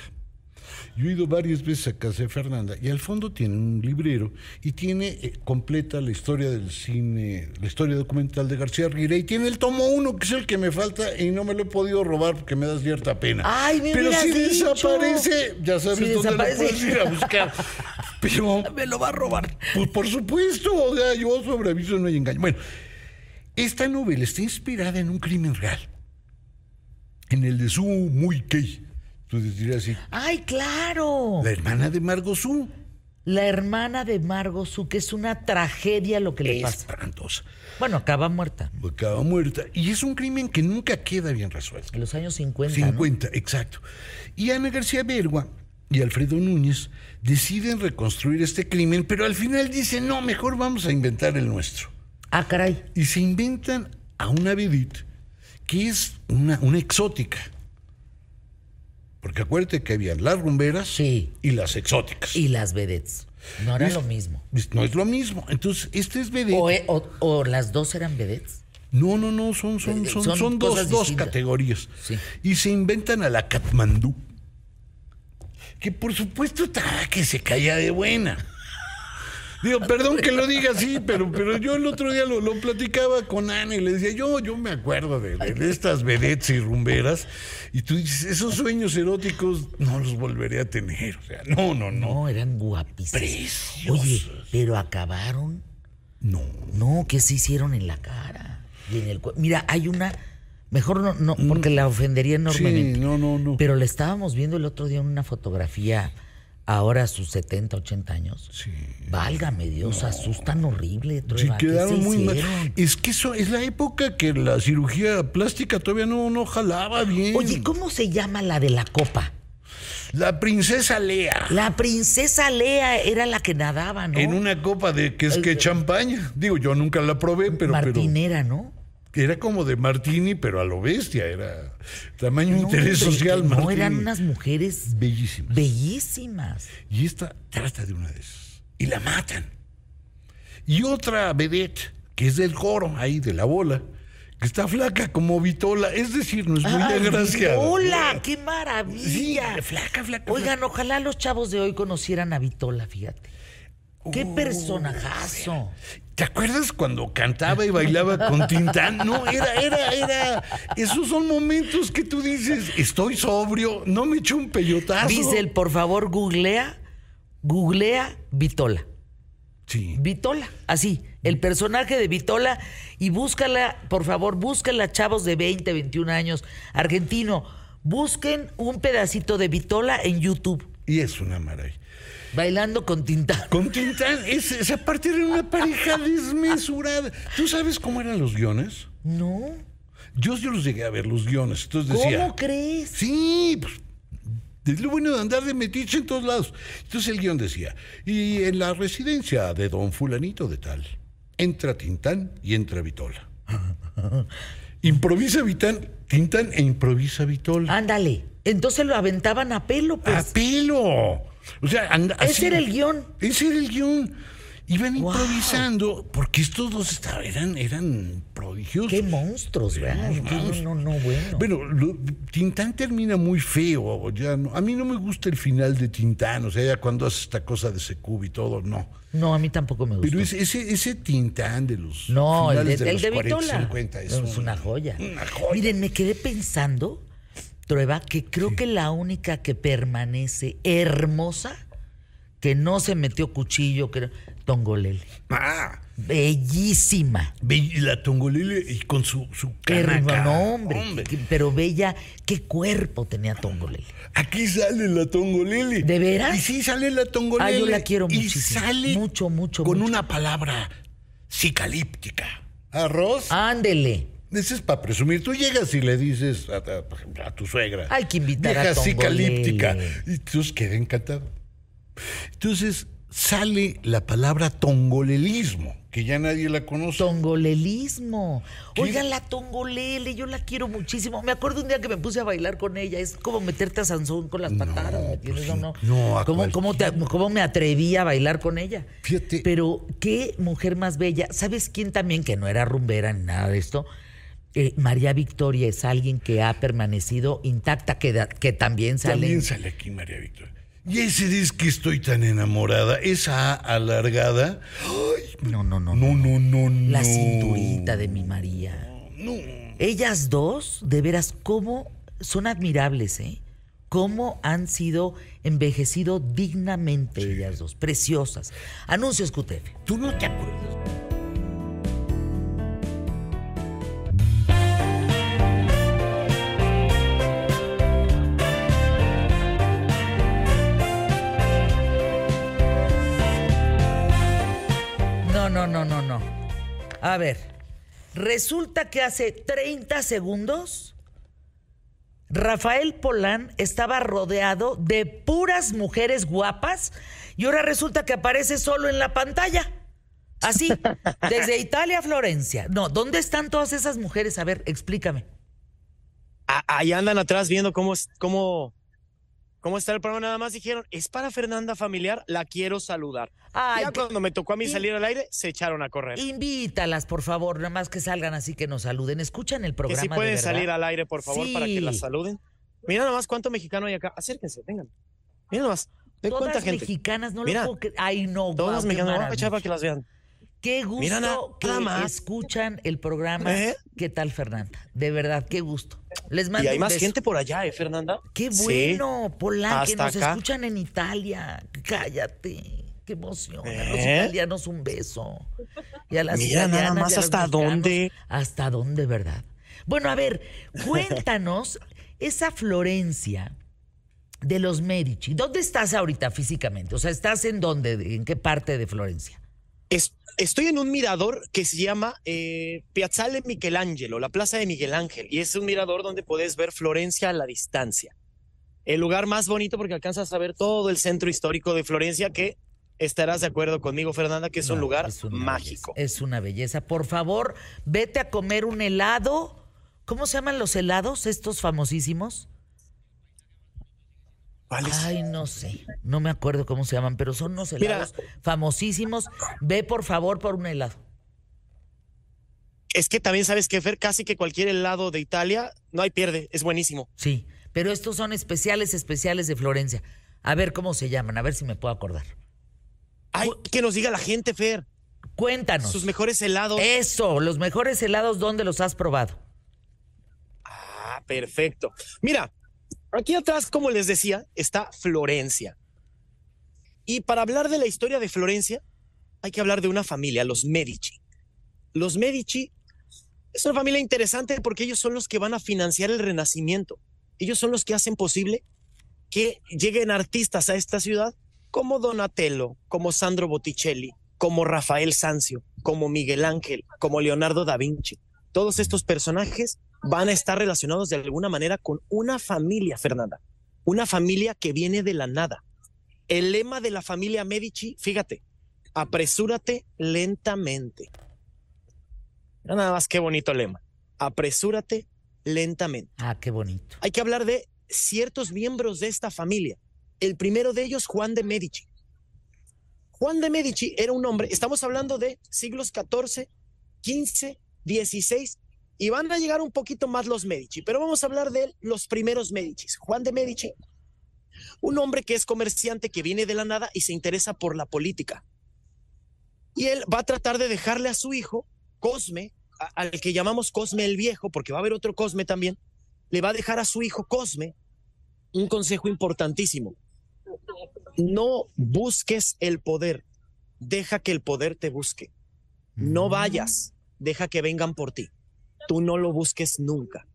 [SPEAKER 4] Yo he ido varias veces a casa de Fernanda y al fondo tiene un librero y tiene eh, completa la historia del cine, la historia documental de García Riera y tiene el tomo uno, que es el que me falta y no me lo he podido robar porque me da cierta pena.
[SPEAKER 1] Ay, me
[SPEAKER 4] Pero si
[SPEAKER 1] dicho.
[SPEAKER 4] desaparece, ya sabes
[SPEAKER 1] Si
[SPEAKER 4] dónde
[SPEAKER 1] desaparece.
[SPEAKER 4] lo puedes ir a buscar. Pero
[SPEAKER 1] Me lo va a robar.
[SPEAKER 4] pues por supuesto, o sea, yo sobre aviso no hay engaño. Bueno, esta novela está inspirada en un crimen real. En el de Su Muy. Tú dirías así.
[SPEAKER 1] ¡Ay, claro!
[SPEAKER 4] La hermana de Margot Su.
[SPEAKER 1] La hermana de Margot Su, que es una tragedia lo que le pasa.
[SPEAKER 4] Espantosa.
[SPEAKER 1] Bueno, acaba muerta.
[SPEAKER 4] Acaba muerta. Y es un crimen que nunca queda bien resuelto.
[SPEAKER 1] En los años 50. ¿no?
[SPEAKER 4] 50, exacto. Y Ana García Bergua y Alfredo Núñez deciden reconstruir este crimen, pero al final dicen, no, mejor vamos a inventar el nuestro.
[SPEAKER 1] Ah, caray.
[SPEAKER 4] y se inventan a una vedette que es una, una exótica. Porque acuérdate que había las rumberas
[SPEAKER 1] Sí.
[SPEAKER 4] y las exóticas.
[SPEAKER 1] Y las vedettes. No era
[SPEAKER 4] Es-
[SPEAKER 1] lo mismo.
[SPEAKER 4] No es lo mismo. Entonces, este es vedette.
[SPEAKER 1] O, eh, o- o las dos eran vedettes.
[SPEAKER 4] No, no, no, son, son,
[SPEAKER 1] Eh,
[SPEAKER 4] son,
[SPEAKER 1] son
[SPEAKER 4] dos, dos categorías.
[SPEAKER 1] Sí.
[SPEAKER 4] Y se inventan a la Katmandú. Que por supuesto que se caía de buena. Digo, perdón que lo diga así, pero, pero yo el otro día lo, lo platicaba con Ana y le decía, yo, yo me acuerdo de, de- de estas vedettes y rumberas. Y tú dices, esos sueños eróticos no los volveré a tener. O sea, no, no, no.
[SPEAKER 1] No, eran guapísimas.
[SPEAKER 4] Preciosos.
[SPEAKER 1] Oye, pero acabaron.
[SPEAKER 4] No.
[SPEAKER 1] No, ¿qué se hicieron en la cara? Y en el Mira, hay una. Mejor no, no, porque la ofendería enormemente.
[SPEAKER 4] Mm. Sí, no, no, no.
[SPEAKER 1] Pero la estábamos viendo el otro día en una fotografía, ahora a sus 70, 80 años.
[SPEAKER 4] Sí.
[SPEAKER 1] Válgame Dios, asustan horrible.
[SPEAKER 4] Sí,
[SPEAKER 1] Trueba. ¿Qué
[SPEAKER 4] quedaron muy mal. Es que eso es la época que la cirugía plástica todavía no, no jalaba bien.
[SPEAKER 1] Oye, ¿cómo se llama la de la copa?
[SPEAKER 4] La princesa Lea.
[SPEAKER 1] La princesa Lea era la que nadaba, ¿no?
[SPEAKER 4] En una copa de que es que champaña. Digo, yo nunca la probé, pero,
[SPEAKER 1] Martinera, ¿no?
[SPEAKER 4] Era como de martini, pero a lo bestia. Era tamaño
[SPEAKER 1] No,
[SPEAKER 4] interés
[SPEAKER 1] hombre,
[SPEAKER 4] social.
[SPEAKER 1] que No,
[SPEAKER 4] martini.
[SPEAKER 1] eran unas mujeres
[SPEAKER 4] bellísimas.
[SPEAKER 1] bellísimas.
[SPEAKER 4] Y esta trata de una de esas. Y la matan. Y otra vedette, que es del coro, ahí de la bola, que está flaca como Vitola. Es decir, no es muy
[SPEAKER 1] ¡Ay,
[SPEAKER 4] agraciada.
[SPEAKER 1] ¡Hola! ¡Qué
[SPEAKER 4] Sí,
[SPEAKER 1] maravilla!
[SPEAKER 4] flaca, flaca.
[SPEAKER 1] Oigan, ojalá los chavos de hoy conocieran a Vitola, fíjate. ¡Qué
[SPEAKER 4] Uh,
[SPEAKER 1] personajazo!
[SPEAKER 4] ¿Te acuerdas cuando cantaba y bailaba con Tintán? No, era, era, era. Esos son momentos que tú dices, estoy sobrio, no me echo un peyotazo.
[SPEAKER 1] Diesel, por favor, googlea, googlea Vitola.
[SPEAKER 4] Sí.
[SPEAKER 1] Vitola, así, el personaje de Vitola y búscala, por favor, búscala, chavos de 20, 21 años, argentino, busquen un pedacito de Vitola en YouTube.
[SPEAKER 4] Y es una maravilla.
[SPEAKER 1] Bailando con Tintán.
[SPEAKER 4] Con Tintán, es, esa parte era una pareja desmesurada. ¿Tú sabes cómo eran los guiones?
[SPEAKER 1] No.
[SPEAKER 4] Yo, yo los llegué a ver, los guiones. Entonces decía.
[SPEAKER 1] ¿Cómo crees?
[SPEAKER 4] Sí, pues. Es lo bueno de andar de metiche en todos lados. Entonces el guion decía, y en la residencia de don fulanito de tal, entra Tintán y entra Vitola. improvisa Vitán, Tintán e improvisa Vitola.
[SPEAKER 1] Ándale. Entonces lo aventaban a pelo,
[SPEAKER 4] ¡A
[SPEAKER 1] pues.
[SPEAKER 4] pelo! O sea, anda,
[SPEAKER 1] Ese era el guion.
[SPEAKER 4] Ese era el guion. Iban
[SPEAKER 1] Wow.
[SPEAKER 4] improvisando, porque estos dos estaban, eran, eran prodigiosos.
[SPEAKER 1] Qué monstruos, ¿verdad? No, no, no, bueno.
[SPEAKER 4] Bueno, lo- Tintán termina muy feo. Ya no- a mí no me gusta el final de Tintán, o sea, ya cuando hace esta cosa de Secub y todo, no.
[SPEAKER 1] No, a mí tampoco me gustó.
[SPEAKER 4] Pero ese, ese, ese Tintán de los.
[SPEAKER 1] No, el de, de
[SPEAKER 4] los 40,
[SPEAKER 1] Vitola.
[SPEAKER 4] 50 es,
[SPEAKER 1] es,
[SPEAKER 4] un-
[SPEAKER 1] una joya.
[SPEAKER 4] Una joya.
[SPEAKER 1] Miren, me quedé pensando, Trueba, que creo que la única que permanece hermosa, que no se metió cuchillo, que Tongolele.
[SPEAKER 4] Ah,
[SPEAKER 1] Bellísima.
[SPEAKER 4] la Tongolele y con su, su canaca.
[SPEAKER 1] no, hombre, que- pero bella, qué cuerpo tenía Tongolele.
[SPEAKER 4] Aquí sale la Tongolele.
[SPEAKER 1] ¿De veras?
[SPEAKER 4] Y sí sale la Tongolele.
[SPEAKER 1] Ah, yo la quiero
[SPEAKER 4] y
[SPEAKER 1] muchísimo.
[SPEAKER 4] sale
[SPEAKER 1] Mucho, mucho,
[SPEAKER 4] con
[SPEAKER 1] mucho.
[SPEAKER 4] una palabra cicalíptica. Arroz.
[SPEAKER 1] Ándele.
[SPEAKER 4] Ese es para presumir. Tú llegas y le dices a, a- a tu suegra.
[SPEAKER 1] Hay que invitar a
[SPEAKER 4] Vieja
[SPEAKER 1] Tongolele.
[SPEAKER 4] cicalíptica. Y entonces queda encantado. Entonces sale la palabra tongolelismo, que ya nadie la conoce.
[SPEAKER 1] Tongolelismo.
[SPEAKER 4] ¿Qué?
[SPEAKER 1] Oigan, la tongolele, yo la quiero muchísimo. Me acuerdo un día que me puse a bailar con ella. Es como meterte a Sansón con las patadas, ¿me entiendes
[SPEAKER 4] pues
[SPEAKER 1] o no?
[SPEAKER 4] no, a
[SPEAKER 1] ¿Cómo, cómo te- cómo me atreví a bailar con ella?
[SPEAKER 4] Fíjate.
[SPEAKER 1] Pero qué mujer más bella. ¿Sabes quién también, que no era rumbera ni nada de esto? Eh, María Victoria es alguien que ha permanecido intacta, que, da- que también sale.
[SPEAKER 4] También sale aquí María Victoria. Y ese es que estoy tan enamorada, esa A alargada. Ay,
[SPEAKER 1] No, no, no.
[SPEAKER 4] no, no, no, no.
[SPEAKER 1] La cinturita de mi María.
[SPEAKER 4] No.
[SPEAKER 1] Ellas dos, de veras, cómo son admirables, ¿eh? Cómo han sido envejecido dignamente ellas dos, preciosas. Anuncios QTF.
[SPEAKER 4] Tú no te acuerdas.
[SPEAKER 1] No, no, no, no, no. A ver, resulta que hace 30 segundos Rafael Polán estaba rodeado de puras mujeres guapas y ahora resulta que aparece solo en la pantalla. Así, desde Italia a Florencia. No, ¿dónde están todas esas mujeres? A ver, explícame.
[SPEAKER 9] A- ahí andan atrás viendo cómo, es- cómo, cómo está el programa. Nada más dijeron, es para Fernanda Familiar, la quiero saludar.
[SPEAKER 1] Ay,
[SPEAKER 9] ya
[SPEAKER 1] que-
[SPEAKER 9] cuando me tocó a mí salir al aire, se echaron a correr.
[SPEAKER 1] Invítalas, por favor, nada más que salgan así que nos saluden. Escuchan el
[SPEAKER 9] que
[SPEAKER 1] programa.
[SPEAKER 9] si
[SPEAKER 1] de
[SPEAKER 9] pueden salir al aire, por favor, para que las saluden. Mira nada más cuánto mexicano hay acá. Acérquense, vengan. Mira nada más. Ve
[SPEAKER 1] Todas
[SPEAKER 9] cuánta gente.
[SPEAKER 1] mexicanas, no
[SPEAKER 9] Mira,
[SPEAKER 1] lo puedo creer. Ay, no,
[SPEAKER 9] Todas
[SPEAKER 1] qué
[SPEAKER 9] mexicanas. Voy a echar para que las vean.
[SPEAKER 1] Qué gusto
[SPEAKER 9] Mira
[SPEAKER 1] que
[SPEAKER 9] más.
[SPEAKER 1] escuchan el programa.
[SPEAKER 9] ¿Eh?
[SPEAKER 1] ¿Qué tal, Fernanda? De verdad, qué gusto. Les mando
[SPEAKER 9] Y hay
[SPEAKER 1] un
[SPEAKER 9] más
[SPEAKER 1] beso.
[SPEAKER 9] gente por allá, ¿eh, Fernanda?
[SPEAKER 1] Qué
[SPEAKER 9] Sí.
[SPEAKER 1] bueno, Polán, que
[SPEAKER 9] Hasta
[SPEAKER 1] nos
[SPEAKER 9] acá.
[SPEAKER 1] escuchan en Italia. Cállate. Qué emoción. A los
[SPEAKER 9] ¿Eh?
[SPEAKER 1] italianos un beso. Y a las
[SPEAKER 9] Mira nada más
[SPEAKER 1] y a los
[SPEAKER 9] hasta
[SPEAKER 1] mexicanos,
[SPEAKER 9] dónde.
[SPEAKER 1] Hasta dónde, ¿verdad? Bueno, a ver, cuéntanos esa Florencia de los Medici. ¿Dónde estás ahorita físicamente? O sea, ¿estás en dónde? ¿En qué parte de Florencia?
[SPEAKER 9] Es- estoy en un mirador que se llama eh, Piazzale Michelangelo, la plaza de Miguel Ángel, y es un mirador donde puedes ver Florencia a la distancia. El lugar más bonito porque alcanzas a ver todo el centro histórico de Florencia, que estarás de acuerdo conmigo, Fernanda, que es un lugar
[SPEAKER 1] es
[SPEAKER 9] mágico.
[SPEAKER 1] belleza, es una belleza. Por favor, vete a comer un helado. ¿Cómo se llaman los helados estos famosísimos? Ay, no sé. No me acuerdo cómo se llaman, pero son unos
[SPEAKER 9] Mira.
[SPEAKER 1] helados famosísimos. Ve, por favor, por un helado.
[SPEAKER 9] Es que también sabes que, Fer, casi que cualquier helado de Italia, no hay pierde, es buenísimo.
[SPEAKER 1] Sí, pero estos son especiales, especiales de Florencia. A ver cómo se llaman, a ver si me puedo acordar.
[SPEAKER 9] Ay, que nos diga la gente, Fer,
[SPEAKER 1] Cuéntanos.
[SPEAKER 9] sus mejores helados.
[SPEAKER 1] Eso, los mejores helados, ¿dónde los has probado?
[SPEAKER 9] Ah, perfecto. Mira, aquí atrás, como les decía, está Florencia. Y para hablar de la historia de Florencia, hay que hablar de una familia, los Medici. Los Medici es una familia interesante porque ellos son los que van a financiar el renacimiento. Ellos son los que hacen posible que lleguen artistas a esta ciudad como Donatello, como Sandro Botticelli, como Rafael Sanzio, como Miguel Ángel, como Leonardo da Vinci. Todos estos personajes van a estar relacionados de alguna manera con una familia, Fernanda. Una familia que viene de la nada. El lema de la familia Medici, fíjate, apresúrate lentamente. Mira Nada más qué bonito lema. Apresúrate lentamente.
[SPEAKER 1] Ah, qué bonito.
[SPEAKER 9] Hay que hablar de ciertos miembros de esta familia. El primero de ellos, Juan de Medici. Juan de Medici era un hombre, estamos hablando de siglos XIV, XV, XVI, y van a llegar un poquito más los Medici, pero vamos a hablar de los primeros Medici. Juan de Medici, un hombre que es comerciante, que viene de la nada y se interesa por la política. Y él va a tratar de dejarle a su hijo, Cosme, a- al que llamamos Cosme el Viejo, porque va a haber otro Cosme también, le va a dejar a su hijo Cosme un consejo importantísimo. No busques el poder, deja que el poder te busque. No vayas, deja que vengan por ti. Tú no lo busques nunca.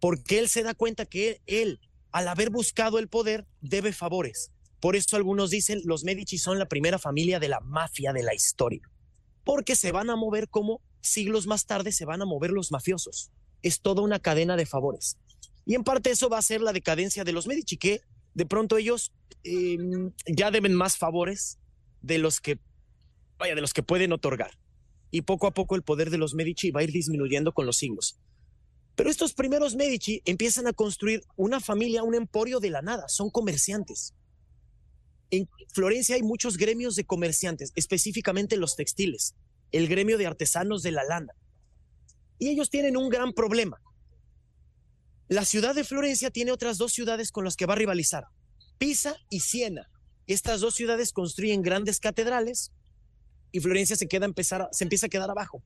[SPEAKER 9] Porque él se da cuenta que él, al haber buscado el poder, debe favores. Por eso algunos dicen los Medici son la primera familia de la mafia de la historia. Porque se van a mover como siglos más tarde se van a mover los mafiosos. Es toda una cadena de favores. Y en parte eso va a ser la decadencia de los Medici, que de pronto ellos eh, ya deben más favores de los que, vaya, de los que pueden otorgar. Y poco a poco el poder de los Medici va a ir disminuyendo con los siglos. Pero estos primeros Medici empiezan a construir una familia, un emporio de la nada, son comerciantes. En Florencia hay muchos gremios de comerciantes, específicamente los textiles, el gremio de artesanos de la lana. Y ellos tienen un gran problema. La ciudad de Florencia tiene otras dos ciudades con las que va a rivalizar, Pisa y Siena. Estas dos ciudades construyen grandes catedrales y Florencia se, queda empezar se empieza a quedar abajo.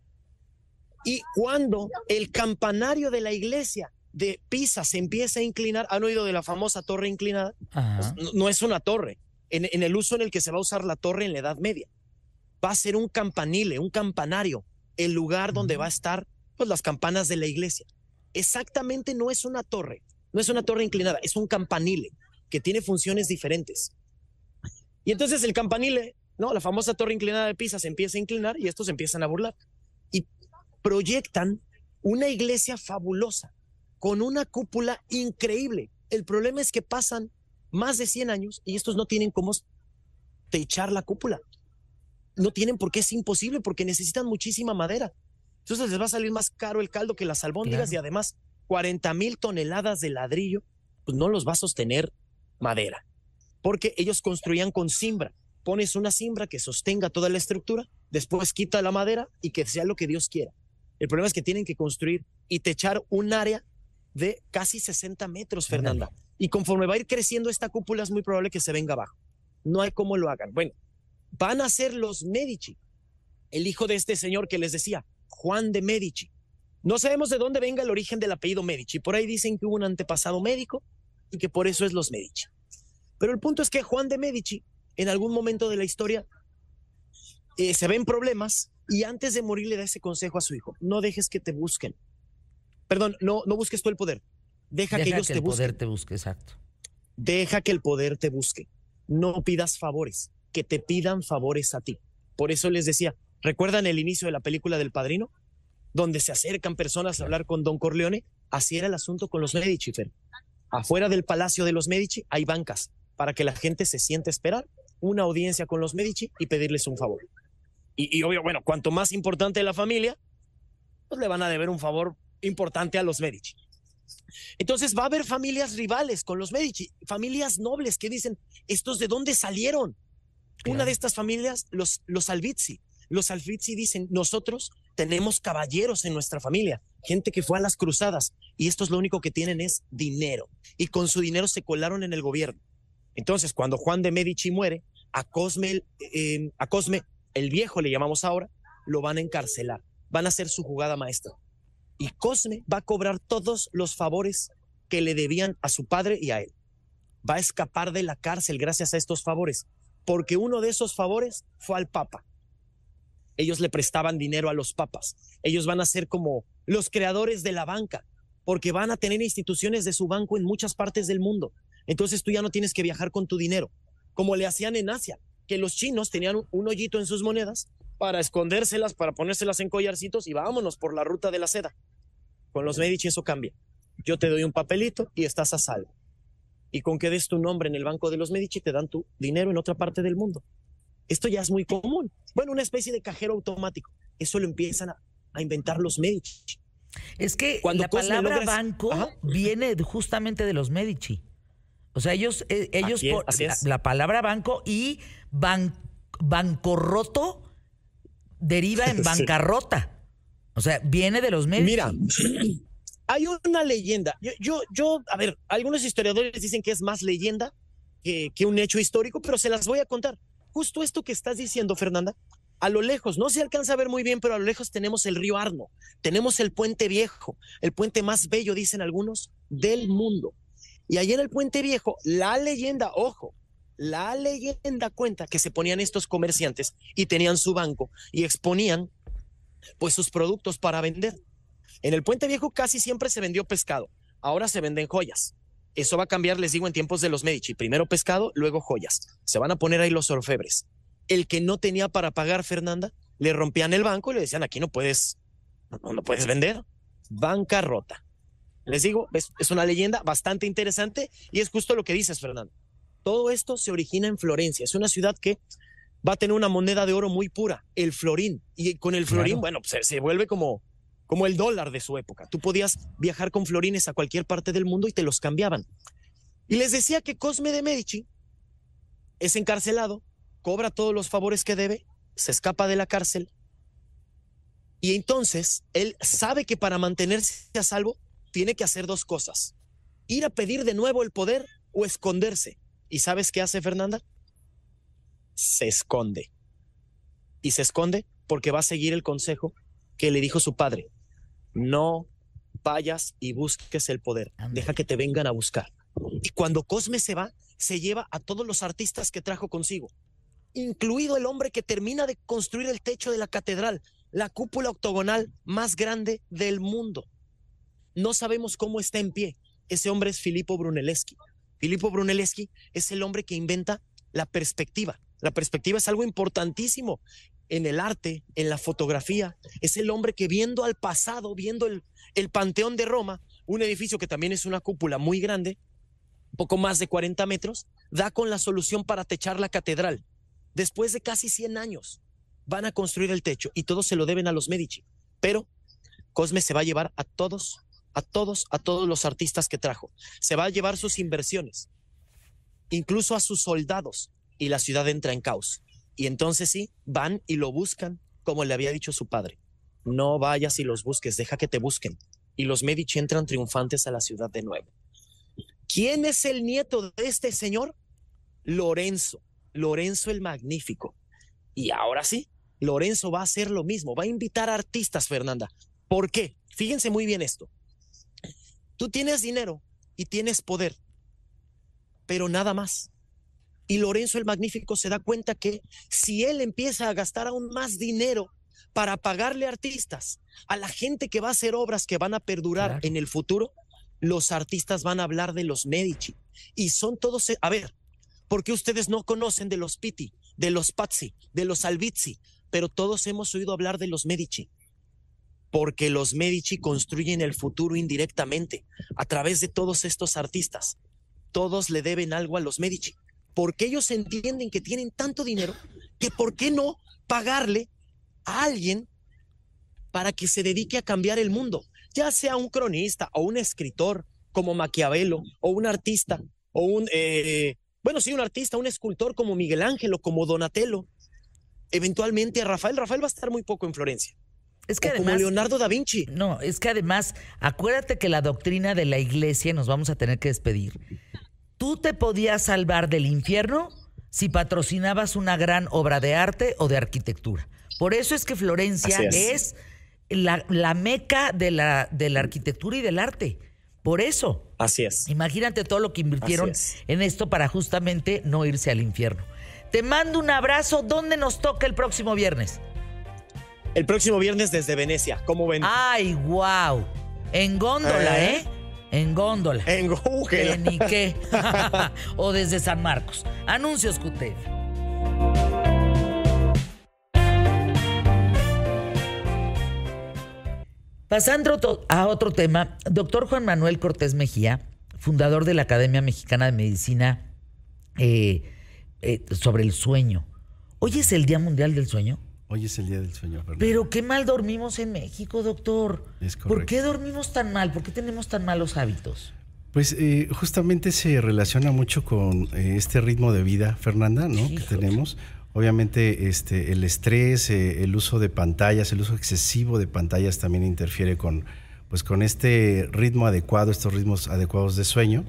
[SPEAKER 9] Y cuando el campanario de la iglesia de Pisa se empieza a inclinar, ¿han oído de la famosa torre inclinada?
[SPEAKER 1] Ajá.
[SPEAKER 9] No, no es una torre, en, en el uso en el que se va a usar la torre en la Edad Media. Va a ser un campanile, un campanario, el lugar donde va a estar pues, las campanas de la iglesia. Exactamente no es una torre, no es una torre inclinada, es un campanile que tiene funciones diferentes. Y entonces el campanile, ¿no? La famosa torre inclinada de Pisa se empieza a inclinar y estos se empiezan a burlar. Y proyectan una iglesia fabulosa, con una cúpula increíble. El problema es que pasan más de 100 años y estos no tienen cómo techar la cúpula. No tienen por qué, es imposible, porque necesitan muchísima madera. Entonces les va a salir más caro el caldo que las albóndigas
[SPEAKER 1] Claro.
[SPEAKER 9] y además 40 mil toneladas de ladrillo, pues no los va a sostener madera, porque ellos construían con cimbra. Pones una cimbra que sostenga toda la estructura, después quita la madera y que sea lo que Dios quiera. El problema es que tienen que construir y techar un área de casi 60 metros, Fernanda. Y conforme va a ir creciendo esta cúpula, es muy probable que se venga abajo. No hay cómo lo hagan. Bueno, van a ser los Medici, el hijo de este señor que les decía, Juan de Medici. No sabemos de dónde venga el origen del apellido Medici. Por ahí dicen que hubo un antepasado médico y que por eso es los Medici. Pero el punto es que Juan de Medici, en algún momento de la historia, eh, se ven problemas y antes de morir le da ese consejo a su hijo. No dejes que te busquen. Perdón, no, no busques tú el poder. Deja, que
[SPEAKER 1] Deja
[SPEAKER 9] ellos
[SPEAKER 1] que
[SPEAKER 9] te
[SPEAKER 1] el
[SPEAKER 9] busquen.
[SPEAKER 1] poder te busque, exacto.
[SPEAKER 9] Deja que el poder te busque. No pidas favores, que te pidan favores a ti. Por eso les decía, ¿recuerdan el inicio de la película del Padrino? Donde se acercan personas a hablar con Don Corleone. Así era el asunto con los Medici, Fer. Afuera del palacio de los Medici hay bancas para que la gente se siente a esperar una audiencia con los Medici y pedirles un favor. Y, y obvio, bueno, cuanto más importante la familia, pues le van a deber un favor importante a los Medici. Entonces va a haber familias rivales con los Medici, familias nobles que dicen, ¿estos de dónde salieron? Una de estas familias, los, los Albizzi. Los Albizzi dicen, nosotros tenemos caballeros en nuestra familia, gente que fue a las cruzadas y estos lo único que tienen es dinero. Y con su dinero se colaron en el gobierno. Entonces, cuando Juan de Medici muere, a Cosme, el- eh, a Cosme, el viejo le llamamos ahora, lo van a encarcelar. Van a hacer su jugada maestra y Cosme va a cobrar todos los favores que le debían a su padre y a él. Va a escapar de la cárcel gracias a estos favores, porque uno de esos favores fue al Papa. Ellos le prestaban dinero a los papas. Ellos van a ser como los creadores de la banca, porque van a tener instituciones de su banco en muchas partes del mundo. Entonces tú ya no tienes que viajar con tu dinero, como le hacían en Asia, que los chinos tenían un, un hoyito en sus monedas para escondérselas, para ponérselas en collarcitos y vámonos por la ruta de la seda. Con los Medici eso cambia. Yo te doy un papelito y estás a salvo. Y con que des tu nombre en el banco de los Medici te dan tu dinero en otra parte del mundo. Esto ya es muy común. Bueno, una especie de cajero automático. Eso lo empiezan a, a inventar los Medici.
[SPEAKER 1] Es que
[SPEAKER 9] Cuando
[SPEAKER 1] la
[SPEAKER 9] Cosme
[SPEAKER 1] palabra banco
[SPEAKER 9] Ajá.
[SPEAKER 1] viene justamente de los Medici. O sea, ellos, eh, ellos
[SPEAKER 9] es,
[SPEAKER 1] por- la, palabra banco y ban- bancorroto deriva en
[SPEAKER 9] Sí.
[SPEAKER 1] bancarrota. O sea, viene de los Medici.
[SPEAKER 9] Mira, hay una leyenda. Yo, yo, yo, a ver, algunos historiadores dicen que es más leyenda que, que un hecho histórico, pero se las voy a contar. Justo esto que estás diciendo, Fernanda, a lo lejos, no se alcanza a ver muy bien, pero a lo lejos tenemos el río Arno, tenemos el puente viejo, el puente más bello, dicen algunos, del mundo. Y en el puente viejo, la leyenda, ojo, la leyenda cuenta que se ponían estos comerciantes y tenían su banco y exponían pues sus productos para vender. En el puente viejo casi siempre se vendió pescado, ahora se venden joyas. Eso va a cambiar, les digo, en tiempos de los Medici. Primero pescado, luego joyas. Se van a poner ahí los orfebres. El que no tenía para pagar, Fernanda, le rompían el banco y le decían, aquí no puedes, no, no puedes vender. Bancarrota. Les digo, es, es una leyenda bastante interesante y es justo lo que dices, Fernanda. Todo esto se origina en Florencia. Es una ciudad que va a tener una moneda de oro muy pura, el florín. Y con el florín,
[SPEAKER 1] Claro.
[SPEAKER 9] bueno, pues, se, se vuelve como, como el dólar de su época. Tú podías viajar con florines a cualquier parte del mundo y te los cambiaban. Y les decía que Cosme de Medici es encarcelado, cobra todos los favores que debe, se escapa de la cárcel. Y entonces él sabe que para mantenerse a salvo tiene que hacer dos cosas. Ir a pedir de nuevo el poder o esconderse. ¿Y sabes qué hace Fernanda? Se esconde. Y se esconde porque va a seguir el consejo que le dijo su padre. No vayas y busques el poder. Deja que te vengan a buscar. Y cuando Cosme se va, se lleva a todos los artistas que trajo consigo, incluido el hombre que termina de construir el techo de la catedral, la cúpula octogonal más grande del mundo. No sabemos cómo está en pie. Ese hombre es Filippo Brunelleschi. Filippo Brunelleschi es el hombre que inventa la perspectiva. La perspectiva es algo importantísimo en el arte, en la fotografía. Es el hombre que viendo al pasado, viendo el, el Panteón de Roma, un edificio que también es una cúpula muy grande, poco más de 40 metros, da con la solución para techar la catedral. Después de casi 100 años, van a construir el techo y todo se lo deben a los Medici. Pero Cosme se va a llevar a todos, a todos, a todos los artistas que trajo. Se va a llevar sus inversiones, incluso a sus soldados, y la ciudad entra en caos. Y entonces sí, van y lo buscan, como le había dicho su padre. No vayas y los busques, deja que te busquen. Y los Medici entran triunfantes a la ciudad de nuevo. ¿Quién es el nieto de este señor? Lorenzo, Lorenzo el Magnífico. Y ahora sí, Lorenzo va a hacer lo mismo, va a invitar artistas, Fernanda. ¿Por qué? Fíjense muy bien esto. Tú tienes dinero y tienes poder, pero nada más. Y Lorenzo el Magnífico se da cuenta que si él empieza a gastar aún más dinero para pagarle artistas a la gente que va a hacer obras que van a perdurar
[SPEAKER 1] Claro.
[SPEAKER 9] en el futuro, los artistas van a hablar de los Medici. Y son todos, a ver, ¿por qué ustedes no conocen de los Pitti, de los Pazzi, de los Albizzi? Pero todos hemos oído hablar de los Medici. Porque los Medici construyen el futuro indirectamente a través de todos estos artistas. Todos le deben algo a los Medici. Porque ellos entienden que tienen tanto dinero que ¿por qué no pagarle a alguien para que se dedique a cambiar el mundo? Ya sea un cronista o un escritor como Maquiavelo o un artista o un, eh, bueno, sí, un artista, un escultor como Miguel Ángel o como Donatello. Eventualmente Rafael, Rafael va a estar muy poco en Florencia.
[SPEAKER 1] Es que
[SPEAKER 9] o como
[SPEAKER 1] además.
[SPEAKER 9] Leonardo da Vinci.
[SPEAKER 1] No, es que además, acuérdate que la doctrina de la iglesia, nos vamos a tener que despedir. Tú te podías salvar del infierno si patrocinabas una gran obra de arte o de arquitectura. Por eso es que Florencia es,
[SPEAKER 9] es.
[SPEAKER 1] la, la meca de la, de la arquitectura y del arte. Por eso.
[SPEAKER 9] Así es.
[SPEAKER 1] Imagínate todo lo que invirtieron
[SPEAKER 9] es.
[SPEAKER 1] en esto para justamente no irse al infierno. Te mando un abrazo. ¿Dónde nos toca el próximo viernes?
[SPEAKER 9] El próximo viernes desde Venecia, ¿cómo ven?
[SPEAKER 1] Ay, wow. En góndola, ¿eh?
[SPEAKER 9] ¿Eh?
[SPEAKER 1] En góndola.
[SPEAKER 9] En Google.
[SPEAKER 1] Ni qué. o desde San Marcos. Anuncios QTF. Pasando a otro tema, doctor Juan Manuel Cortés Mejía, fundador de la Academia Mexicana de Medicina eh, eh, sobre el sueño. Hoy es el Día Mundial del Sueño.
[SPEAKER 10] Hoy es el día del sueño, Fernando.
[SPEAKER 1] Pero qué mal dormimos en México, doctor.
[SPEAKER 10] Es
[SPEAKER 1] ¿Por
[SPEAKER 10] correcto.
[SPEAKER 1] qué dormimos tan mal? ¿Por qué tenemos tan malos hábitos?
[SPEAKER 10] Pues eh, justamente se relaciona mucho con eh, este ritmo de vida, Fernanda, ¿no? Que tenemos. Obviamente, este, el estrés, eh, el uso de pantallas, el uso excesivo de pantallas también interfiere con, pues, con este ritmo adecuado, estos ritmos adecuados de sueño.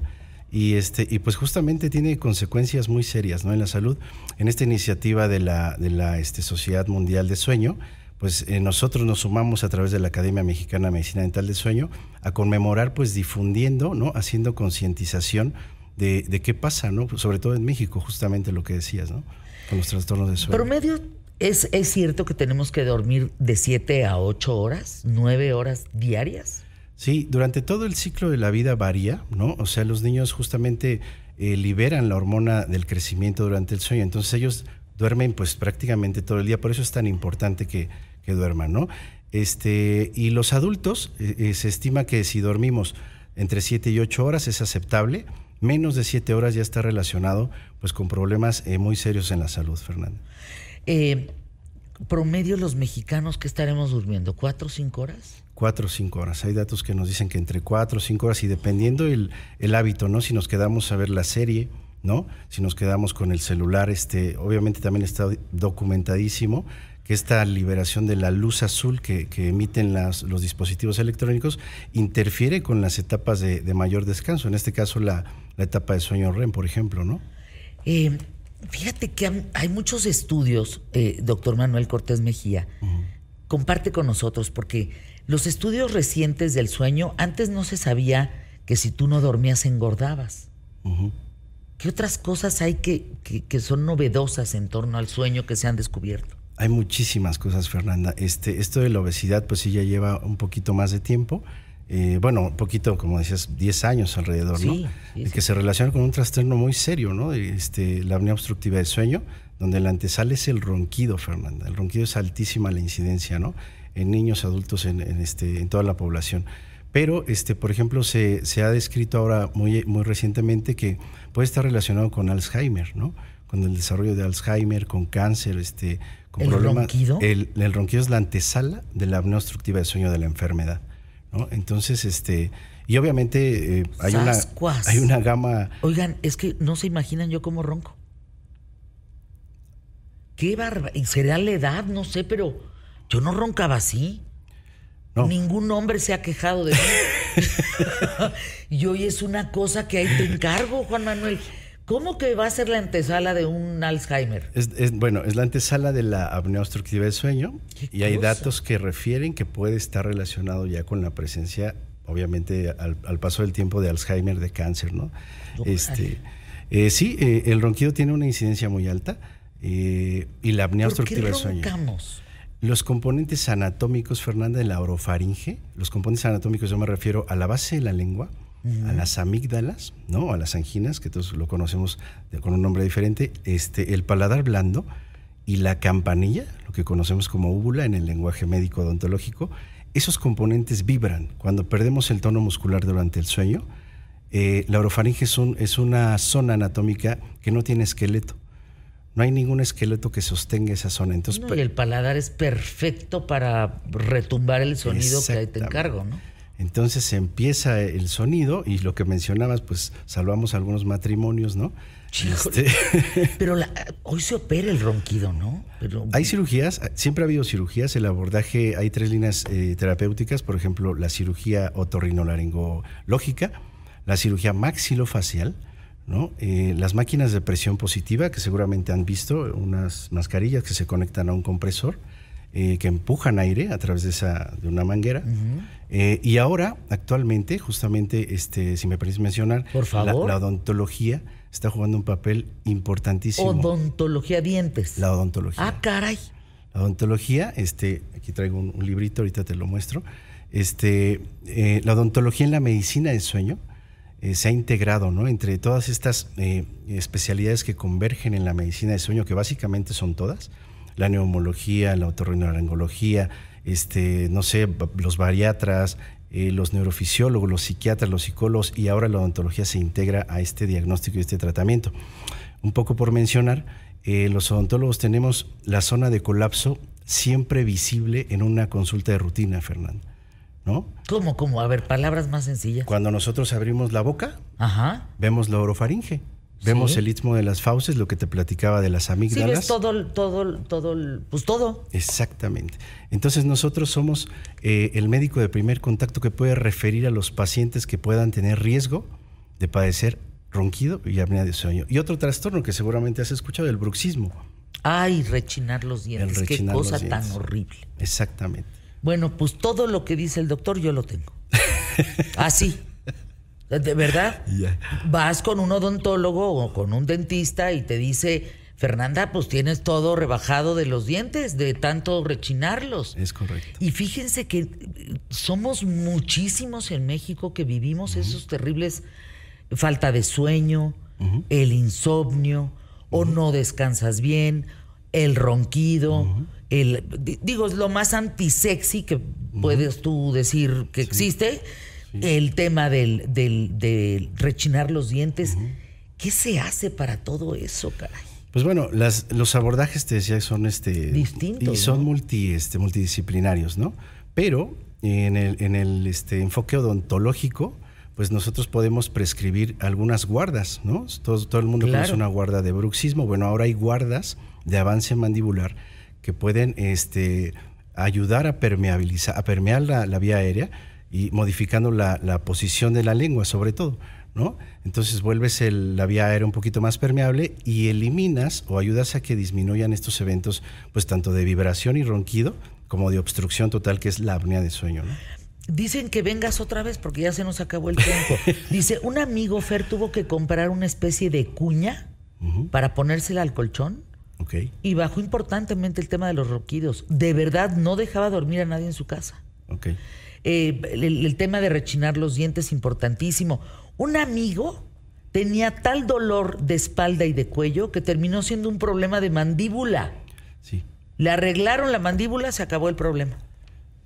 [SPEAKER 10] Y, este, y pues justamente tiene consecuencias muy serias ¿no? en la salud. En esta iniciativa de la, de la este, Sociedad Mundial de Sueño, pues eh, nosotros nos sumamos a través de la Academia Mexicana de Medicina Dental de Sueño a conmemorar, pues difundiendo, ¿no? haciendo concientización de, de qué pasa, ¿no? sobre todo en México, justamente lo que decías, ¿no? con los trastornos de sueño.
[SPEAKER 1] Promedio, ¿es, ¿es cierto que tenemos que dormir de 7 a 8 horas, 9 horas diarias?
[SPEAKER 10] Sí, durante todo el ciclo de la vida varía, ¿no? O sea, los niños justamente eh, liberan la hormona del crecimiento durante el sueño, entonces ellos duermen pues prácticamente todo el día, por eso es tan importante que, duerman, ¿no? Este, y los adultos, eh, eh, se estima que si dormimos entre 7 y 8 horas es aceptable, menos de 7 horas ya está relacionado pues con problemas muy serios en la salud, Fernando.
[SPEAKER 1] Promedio los mexicanos que estaremos durmiendo, ¿4 o 5 horas?
[SPEAKER 10] Cuatro o cinco horas. Hay datos que nos dicen que entre cuatro o cinco horas y dependiendo el, el hábito, ¿no? Si nos quedamos a ver la serie, ¿no? Si nos quedamos con el celular, este, obviamente también está documentadísimo que esta liberación de la luz azul que, que emiten las- los dispositivos electrónicos interfiere con las etapas de, de mayor descanso, en este caso la, la etapa de sueño REM, por ejemplo, ¿no?
[SPEAKER 1] Eh, fíjate que hay muchos estudios, eh, doctor Manuel Cortés Mejía, comparte con nosotros, porque los estudios recientes del sueño, antes no se sabía que si tú no dormías engordabas. ¿Qué otras cosas hay que, que- que son novedosas en torno al sueño que se han descubierto?
[SPEAKER 10] Hay muchísimas cosas, Fernanda. Este, esto de la obesidad, pues sí ya lleva un poquito más de tiempo. Eh, bueno, un poquito, como decías, 10 años alrededor,
[SPEAKER 1] Sí,
[SPEAKER 10] ¿no?
[SPEAKER 1] sí,
[SPEAKER 10] El
[SPEAKER 1] sí.
[SPEAKER 10] que se relaciona con un trastorno muy serio, ¿no? Este, la apnea obstructiva del sueño, donde la antesala es el ronquido, Fernanda. El ronquido es altísima la incidencia, ¿no? En niños, adultos, en, en este, en toda la población. Pero, este, por ejemplo, se, se ha descrito ahora muy, muy recientemente que puede estar relacionado con Alzheimer, ¿no? Con el desarrollo de Alzheimer, con cáncer, este, con
[SPEAKER 1] ¿El
[SPEAKER 10] problemas.
[SPEAKER 1] ronquido?
[SPEAKER 10] El, el ronquido es la antesala de la apnea obstructiva del sueño de la enfermedad, ¿no? Entonces, este, y obviamente eh, hay, una, hay una gama
[SPEAKER 1] Oigan, es que no se imaginan yo cómo ronco. Qué barba. ¿Y será la edad? No sé, pero yo no roncaba así.
[SPEAKER 10] No.
[SPEAKER 1] Ningún hombre se ha quejado de mí. y hoy es una cosa que ahí te encargo, Juan Manuel. ¿Cómo que va a ser la antesala de un Alzheimer?
[SPEAKER 10] Es, es- bueno, es la antesala de la apnea obstructiva del sueño
[SPEAKER 1] ¿Qué
[SPEAKER 10] y hay datos que refieren que puede estar relacionado ya con la presencia, obviamente, al, al paso del tiempo de Alzheimer, de cáncer, ¿no? Este, eh, sí, eh, el ronquido tiene una incidencia muy alta eh, y la apnea
[SPEAKER 1] ¿Por qué
[SPEAKER 10] obstructiva del sueño.
[SPEAKER 1] roncamos?
[SPEAKER 10] Los componentes anatómicos, Fernanda, de la orofaringe, los componentes anatómicos yo me refiero a la base de la lengua, a las amígdalas, ¿no? A las anginas, que todos lo conocemos con un nombre diferente, este, el paladar blando y la campanilla, lo que conocemos como úvula en el lenguaje médico odontológico, esos componentes vibran cuando perdemos el tono muscular durante el sueño. eh, la orofaringe es, un- es una zona anatómica que no tiene esqueleto. No hay ningún esqueleto que sostenga esa zona. Entonces,
[SPEAKER 1] No, y el paladar es perfecto para retumbar el sonido que ahí te encargo, ¿no?
[SPEAKER 10] Entonces empieza el sonido y lo que mencionabas, pues salvamos algunos matrimonios, ¿no? Este,
[SPEAKER 1] Pero la- hoy se opera el ronquido, ¿no? Pero,
[SPEAKER 10] hay cirugías, siempre ha habido cirugías, el abordaje, hay tres líneas eh, terapéuticas, por ejemplo, la cirugía otorrinolaringológica, la cirugía maxilofacial, ¿no? Eh, las máquinas de presión positiva, que seguramente han visto, unas mascarillas que se conectan a un compresor, eh, que empujan aire a través de, esa, de una manguera. Eh, y ahora, actualmente, justamente, este, si me permites mencionar,
[SPEAKER 1] Por
[SPEAKER 10] la-
[SPEAKER 1] favor.
[SPEAKER 10] La, odontología está jugando un papel importantísimo.
[SPEAKER 1] Odontología dientes.
[SPEAKER 10] la odontología.
[SPEAKER 1] Ah, caray.
[SPEAKER 10] La odontología, este, aquí traigo un, un librito, ahorita te lo muestro. Este, eh, la odontología en la medicina del sueño eh, se ha integrado ¿no? entre todas estas eh, especialidades que convergen en la medicina del sueño, que básicamente son todas, la neumología, la otorrinolaringología, este, no sé, los bariatras, eh, los neurofisiólogos, los psiquiatras, los psicólogos y ahora la odontología se integra a este diagnóstico y este tratamiento. Un poco por mencionar, los odontólogos tenemos la zona de colapso siempre visible en una consulta de rutina, Fernando. ¿No?
[SPEAKER 1] ¿Cómo, cómo? A ver, palabras más sencillas.
[SPEAKER 10] Cuando nosotros abrimos la boca,
[SPEAKER 1] Ajá.
[SPEAKER 10] vemos la orofaringe, vemos
[SPEAKER 1] Sí.
[SPEAKER 10] el istmo de las fauces, lo que te platicaba de las
[SPEAKER 1] Sí,
[SPEAKER 10] amígdalas.
[SPEAKER 1] ves todo, el- todo, todo, el- pues todo.
[SPEAKER 10] Exactamente. Entonces nosotros somos eh, el médico de primer contacto que puede referir a los pacientes que puedan tener riesgo de padecer ronquido y apnea de sueño. Y otro trastorno que seguramente has escuchado, el bruxismo.
[SPEAKER 1] Ay, rechinar los dientes. Qué
[SPEAKER 10] rechinar los
[SPEAKER 1] cosa tan
[SPEAKER 10] dientes.
[SPEAKER 1] horrible.
[SPEAKER 10] Exactamente.
[SPEAKER 1] Bueno, pues todo lo que dice el doctor yo lo tengo. Así. De verdad. Vas con un odontólogo o con un dentista y te dice, Fernanda, pues tienes todo rebajado de los dientes, de tanto rechinarlos.
[SPEAKER 10] Es correcto.
[SPEAKER 1] Y fíjense que eh, somos muchísimos en México que vivimos esos terribles falta de sueño, el insomnio, o no descansas bien, el ronquido, el di- digo, es lo más antisexy que puedes tú decir que existe, el tema del, del, del rechinar los dientes. ¿Qué se hace para todo eso, caray?
[SPEAKER 10] Pues bueno, las- los abordajes, te decía, son este,
[SPEAKER 1] Distintos,
[SPEAKER 10] y son
[SPEAKER 1] ¿no?
[SPEAKER 10] multi, este, multidisciplinarios, ¿no? Pero en el, en el este, enfoque odontológico, pues nosotros podemos prescribir algunas guardas, ¿no? Todo, todo el mundo
[SPEAKER 1] Claro.
[SPEAKER 10] conoce una guarda de bruxismo. Bueno, ahora hay guardas de avance mandibular que pueden este, ayudar a permeabilizar, a permear la, la vía aérea y modificando la, la posición de la lengua, sobre todo, ¿no? Entonces vuelves el- la vía aérea un poquito más permeable y eliminas o ayudas a que disminuyan estos eventos, pues tanto de vibración y ronquido como de obstrucción total, que es la apnea de sueño, ¿no?
[SPEAKER 1] Dicen que vengas otra vez porque ya se nos acabó el tiempo. Dice, un amigo Fer tuvo que comprar una especie de cuña para ponérsela al colchón Y bajó importantemente el tema de los ronquidos. De verdad, no dejaba dormir a nadie en su casa. Eh, el, el tema de rechinar los dientes, importantísimo. Un amigo tenía tal dolor de espalda y de cuello que terminó siendo un problema de mandíbula.
[SPEAKER 10] Sí.
[SPEAKER 1] Le arreglaron la mandíbula, se acabó el problema.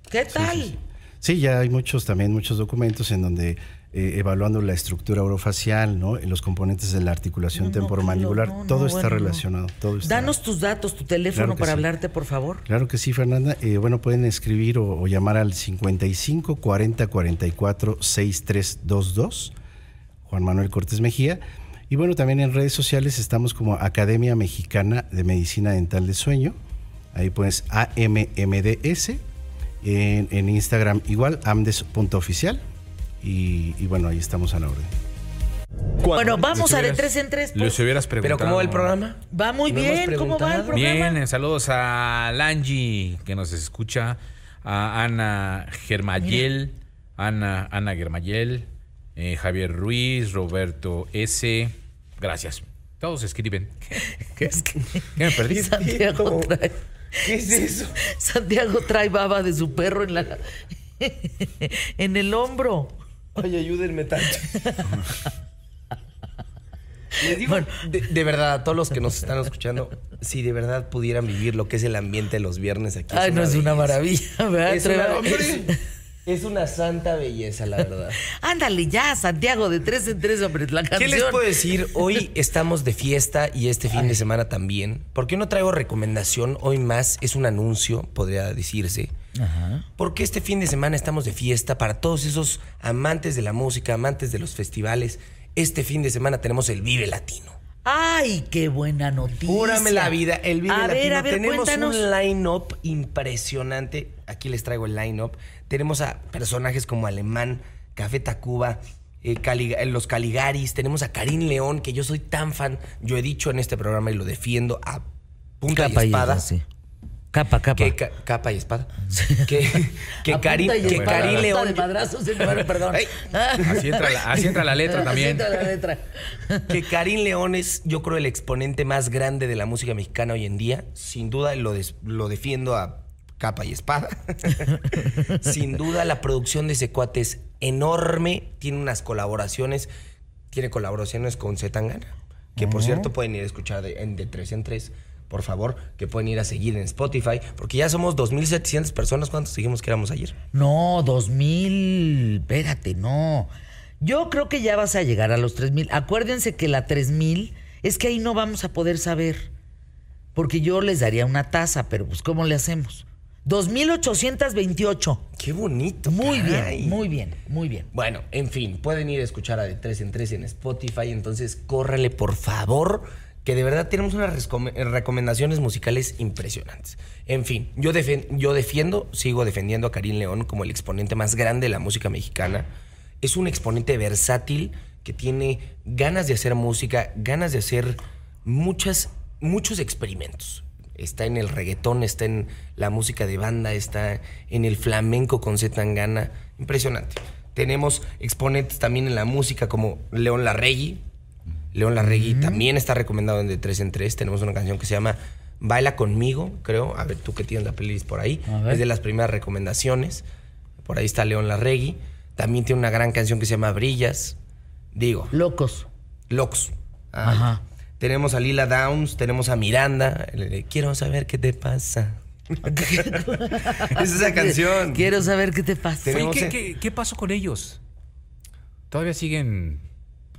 [SPEAKER 1] ¿Qué tal?
[SPEAKER 10] Sí, ya hay muchos también, muchos documentos en donde eh, evaluando la estructura orofacial, ¿no? Los componentes de la articulación
[SPEAKER 1] No,
[SPEAKER 10] temporomandibular,
[SPEAKER 1] no,
[SPEAKER 10] todo está
[SPEAKER 1] bueno,
[SPEAKER 10] relacionado. Todo está-
[SPEAKER 1] Danos tus datos, tu teléfono
[SPEAKER 10] Claro
[SPEAKER 1] para
[SPEAKER 10] sí.
[SPEAKER 1] hablarte, por favor.
[SPEAKER 10] Claro que sí, Fernanda. Eh, bueno, pueden escribir o, o llamar al 55 40 44 6322, Juan Manuel Cortés Mejía. Y bueno, también en redes sociales estamos como Academia Mexicana de Medicina Dental de Sueño. Ahí pues AMMDS. En, en Instagram igual, amdes.oficial. Y, y bueno, ahí estamos a la orden.
[SPEAKER 1] Bueno, vamos a de
[SPEAKER 3] hubieras-
[SPEAKER 1] tres en tres. pues.
[SPEAKER 3] Les hubieras
[SPEAKER 2] Pero
[SPEAKER 3] preguntado.
[SPEAKER 2] ¿cómo va el programa?
[SPEAKER 1] Va muy bien, ¿cómo va el programa?
[SPEAKER 3] Bien, saludos a Langi, que nos escucha, a Ana Germayel, Ana, Ana Germayel, eh, Javier Ruiz, Roberto S. Gracias. Todos escriben. ¿Qué, ¿Qué me perdí?
[SPEAKER 1] Santiago trae,
[SPEAKER 2] ¿Qué es eso?
[SPEAKER 1] Santiago trae baba de su perro en la en el hombro.
[SPEAKER 2] Oye, ayúdenme tanto. Les digo,
[SPEAKER 1] Bueno.
[SPEAKER 2] de, de verdad, a todos los que nos están escuchando, si de verdad pudieran vivir lo que es el ambiente de los viernes aquí.
[SPEAKER 1] Ay, no es una maravilla, ¿verdad?
[SPEAKER 2] Es una,
[SPEAKER 1] Treva?
[SPEAKER 2] Es- una santa belleza, la verdad.
[SPEAKER 1] Ándale ya, Santiago, de tres en tres, hombre, la
[SPEAKER 2] ¿Qué
[SPEAKER 1] canción.
[SPEAKER 2] les puedo decir? Hoy estamos de fiesta y este fin de semana también. ¿Por qué no traigo recomendación? Hoy más es un anuncio, podría decirse. Porque este fin de semana estamos de fiesta para todos esos amantes de la música, amantes de los festivales. Este fin de semana tenemos el Vive Latino.
[SPEAKER 1] Ay, qué buena noticia.
[SPEAKER 2] Júrame la vida, el Vive
[SPEAKER 1] A
[SPEAKER 2] Latino.
[SPEAKER 1] ver, a ver,
[SPEAKER 2] Tenemos
[SPEAKER 1] cuéntanos.
[SPEAKER 2] un line-up impresionante. Aquí les traigo el line-up. Tenemos a personajes como Alemán, Café Tacuba, eh, Cali- eh, los Caligaris. Tenemos a Karim León, que yo soy tan fan. Yo he dicho en este programa y lo defiendo a punta
[SPEAKER 1] Capa
[SPEAKER 2] y
[SPEAKER 1] y
[SPEAKER 2] espada.
[SPEAKER 1] sí. Capa, capa.
[SPEAKER 2] Que ca- capa y espada. Que, que, que
[SPEAKER 1] hasta
[SPEAKER 2] León.
[SPEAKER 1] de madrazos en mano, perdón.
[SPEAKER 2] Ay.
[SPEAKER 3] Así entra la, así entra la letra
[SPEAKER 1] Así
[SPEAKER 3] también.
[SPEAKER 1] entra la letra.
[SPEAKER 2] que Karim León es, yo creo, el exponente más grande de la música mexicana hoy en día. Sin duda lo, des- lo defiendo a capa y espada. Sin duda, la producción de ese cuate es enorme. Tiene unas colaboraciones. Tiene colaboraciones con Zetangana. Que por cierto pueden ir a escuchar de, de tres en tres. Por favor, que pueden ir a seguir en Spotify. Porque ya somos 2.700 personas. ¿Cuántos dijimos que éramos ayer?
[SPEAKER 1] No, 2000. Espérate, no. Yo creo que ya vas a llegar a los 3000. Acuérdense que la 3000 es que ahí no vamos a poder saber. Porque yo les daría una tasa, pero pues ¿cómo le hacemos? 2828.
[SPEAKER 2] Qué bonito.
[SPEAKER 1] Muy
[SPEAKER 2] caray.
[SPEAKER 1] bien, muy bien, muy bien.
[SPEAKER 2] Bueno, en fin, pueden ir a escuchar a de 3 en 3 en Spotify, entonces córrele por favor, que de verdad tenemos unas rescom- recomendaciones musicales impresionantes. En fin, yo, yo defiendo, sigo defendiendo a Karim León como el exponente más grande de la música mexicana. Es un exponente versátil que tiene ganas de hacer música, ganas de hacer muchas, muchos experimentos. Está en el reggaetón, está en la música de banda, está en el flamenco con Z Tangana. Impresionante. Tenemos exponentes también en la música como León Larregui. León Larregui también está recomendado en De 3 en 3. Tenemos una canción que se llama Baila conmigo, creo. A ver, tú que tienes la playlist por ahí. Es de las primeras recomendaciones. Por ahí está León Larregui. También tiene una gran canción que se llama Brillas. Digo,
[SPEAKER 1] Locos.
[SPEAKER 2] Locos.
[SPEAKER 1] Ajá.
[SPEAKER 2] Tenemos a Lila Downs, tenemos a Miranda. Quiero saber qué te pasa. es esa canción.
[SPEAKER 1] Quiero saber qué te pasa.
[SPEAKER 3] Oye, ¿qué, qué- qué pasó con ellos? ¿Todavía siguen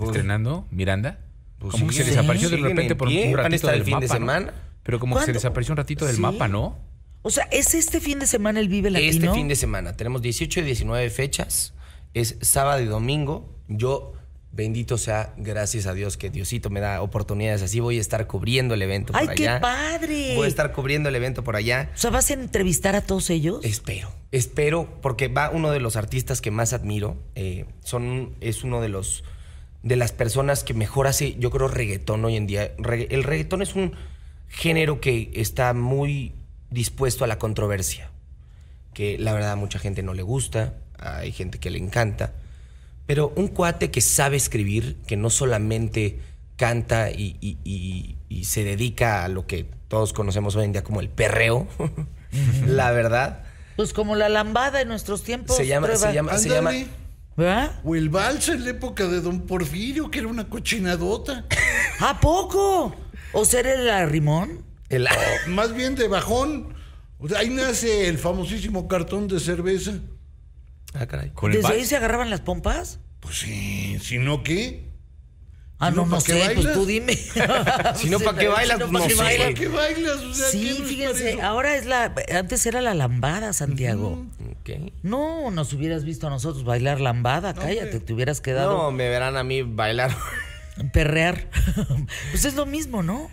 [SPEAKER 3] estrenando Miranda?
[SPEAKER 2] Pues
[SPEAKER 3] como que se
[SPEAKER 2] sí,
[SPEAKER 3] desapareció de repente
[SPEAKER 2] en
[SPEAKER 3] por
[SPEAKER 2] pie,
[SPEAKER 3] un ratito
[SPEAKER 2] el
[SPEAKER 3] del
[SPEAKER 2] fin de semana.
[SPEAKER 3] Pero como que se desapareció un ratito del
[SPEAKER 1] Sí.
[SPEAKER 3] mapa, ¿no?
[SPEAKER 1] O sea, ¿es este fin de semana el Vive Latino?
[SPEAKER 2] Este fin de semana. Tenemos 18 y 19 fechas. Es sábado y domingo. Yo, bendito sea, gracias a Dios que Diosito me da oportunidades así. Voy a estar cubriendo el evento
[SPEAKER 1] ¡Ay,
[SPEAKER 2] por
[SPEAKER 1] qué
[SPEAKER 2] allá.
[SPEAKER 1] padre!
[SPEAKER 2] Voy a estar cubriendo el evento por allá.
[SPEAKER 1] O sea, ¿vas a entrevistar a todos ellos?
[SPEAKER 2] Espero, espero, porque va uno de los artistas que más admiro. eh, son, es uno de los de las personas que mejor hace, yo creo, reggaetón hoy en día. El reggaetón es un género que está muy dispuesto a la controversia. Que la verdad a mucha gente no le gusta, hay gente que le encanta. Pero un cuate que sabe escribir, que no solamente canta y, y- y- y se dedica a lo que todos conocemos hoy en día como el perreo, la verdad,
[SPEAKER 1] Pues como la lambada en nuestros tiempos.
[SPEAKER 2] se llama,
[SPEAKER 1] prueba.
[SPEAKER 2] se llama, se
[SPEAKER 4] Ándale.
[SPEAKER 2] llama,
[SPEAKER 1] ¿Verdad?
[SPEAKER 4] O el vals en la época de Don Porfirio, que era una cochinadota.
[SPEAKER 1] ¿A poco? ¿O ser el arrimón?
[SPEAKER 2] el-
[SPEAKER 4] Más bien de bajón. O sea, ahí nace el famosísimo cartón de cerveza.
[SPEAKER 2] Ah, caray.
[SPEAKER 3] Con el
[SPEAKER 1] ¿Desde ahí se agarraban las pompas?
[SPEAKER 4] Pues sí, si no, ¿qué?
[SPEAKER 1] Ah, no,
[SPEAKER 4] no,
[SPEAKER 1] no
[SPEAKER 4] ¿pa' qué
[SPEAKER 1] sé, pues tú dime.
[SPEAKER 2] Si no, ¿pa' qué bailas?
[SPEAKER 1] Si no,
[SPEAKER 2] No.
[SPEAKER 4] ¿Para qué bailas? O sea, ¿qué
[SPEAKER 1] Sí,
[SPEAKER 4] no para
[SPEAKER 1] fíjense, ahora es la. Antes era la lambada, Santiago.
[SPEAKER 2] Ok.
[SPEAKER 1] No, nos hubieras visto a nosotros bailar lambada, cállate, te hubieras
[SPEAKER 2] No,
[SPEAKER 1] quedado
[SPEAKER 2] me verán a mí bailar.
[SPEAKER 1] perrear. pues es lo mismo, ¿no?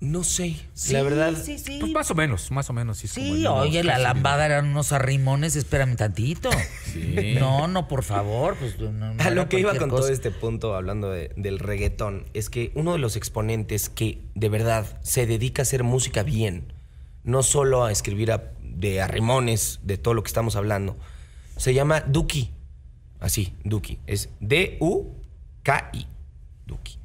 [SPEAKER 2] No sé,
[SPEAKER 1] Sí,
[SPEAKER 2] la verdad.
[SPEAKER 1] Sí, sí.
[SPEAKER 3] Pues más o menos, más o menos. Sí, es como el
[SPEAKER 1] Sí, oye, la lambada eran unos arrimones, espérame tantito.
[SPEAKER 3] Sí.
[SPEAKER 1] No, no, por favor. Pues, no, no
[SPEAKER 2] A lo que iba con todo este punto hablando de- del reggaetón es que uno de los exponentes que de verdad se dedica a hacer música bien, no solo a escribir a- de arrimones, de todo lo que estamos hablando, se llama Duki. Así, Duki. Es D-U-K-I. Duki.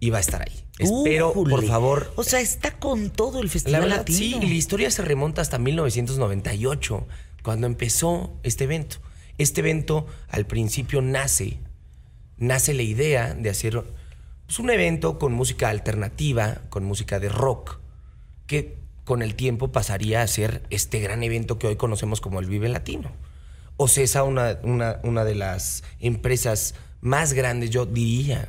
[SPEAKER 2] Y va a estar ahí. Espero, por favor,
[SPEAKER 1] O sea, está con todo el
[SPEAKER 2] la
[SPEAKER 1] festival
[SPEAKER 2] verdad,
[SPEAKER 1] latino.
[SPEAKER 2] sí, y la historia se remonta hasta 1998, cuando empezó este evento. Este evento al principio nace, nace la idea de hacer pues, un evento con música alternativa, con música de rock, que con el tiempo pasaría a ser este gran evento que hoy conocemos como el Vive Latino. Ocesa, una, una, una de las empresas más grandes, yo diría,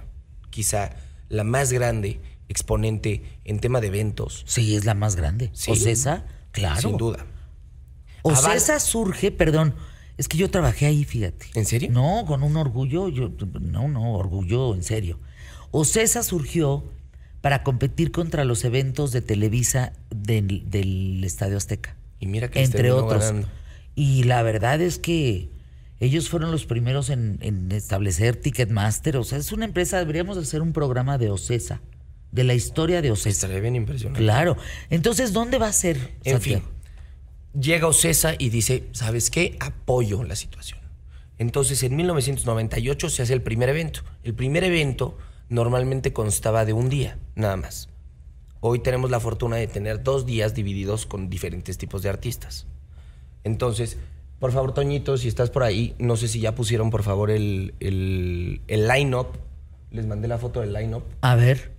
[SPEAKER 2] quizá la más grande exponente en tema de eventos.
[SPEAKER 1] Sí, es la más grande.
[SPEAKER 2] Sí.
[SPEAKER 1] Ocesa, claro.
[SPEAKER 2] Sin duda.
[SPEAKER 1] Ocesa surge, perdón, es que yo trabajé ahí, fíjate.
[SPEAKER 2] ¿En serio?
[SPEAKER 1] No, con un orgullo, yo, no, no, orgullo, en serio. Ocesa surgió para competir contra los eventos de Televisa del, del Estadio Azteca.
[SPEAKER 2] Y mira que
[SPEAKER 1] entre otros.
[SPEAKER 2] ganando.
[SPEAKER 1] Y la verdad es que ellos fueron los primeros en, en establecer Ticketmaster. O sea, es una empresa, deberíamos hacer un programa de Ocesa, de la historia de Ocesa.
[SPEAKER 2] Estaría bien impresionante.
[SPEAKER 1] Claro. Entonces, ¿dónde va a ser?
[SPEAKER 2] En
[SPEAKER 1] Santiago?
[SPEAKER 2] fin, llega Ocesa y dice, ¿sabes qué? Apoyo la situación. Entonces, en 1998 se hace el primer evento. El primer evento normalmente constaba de un día, nada más. Hoy tenemos la fortuna de tener dos días divididos con diferentes tipos de artistas. Entonces, por favor, Toñito, si estás por ahí, no sé si ya pusieron, por favor, el, el, el line-up. Les mandé la foto del line-up.
[SPEAKER 1] A ver,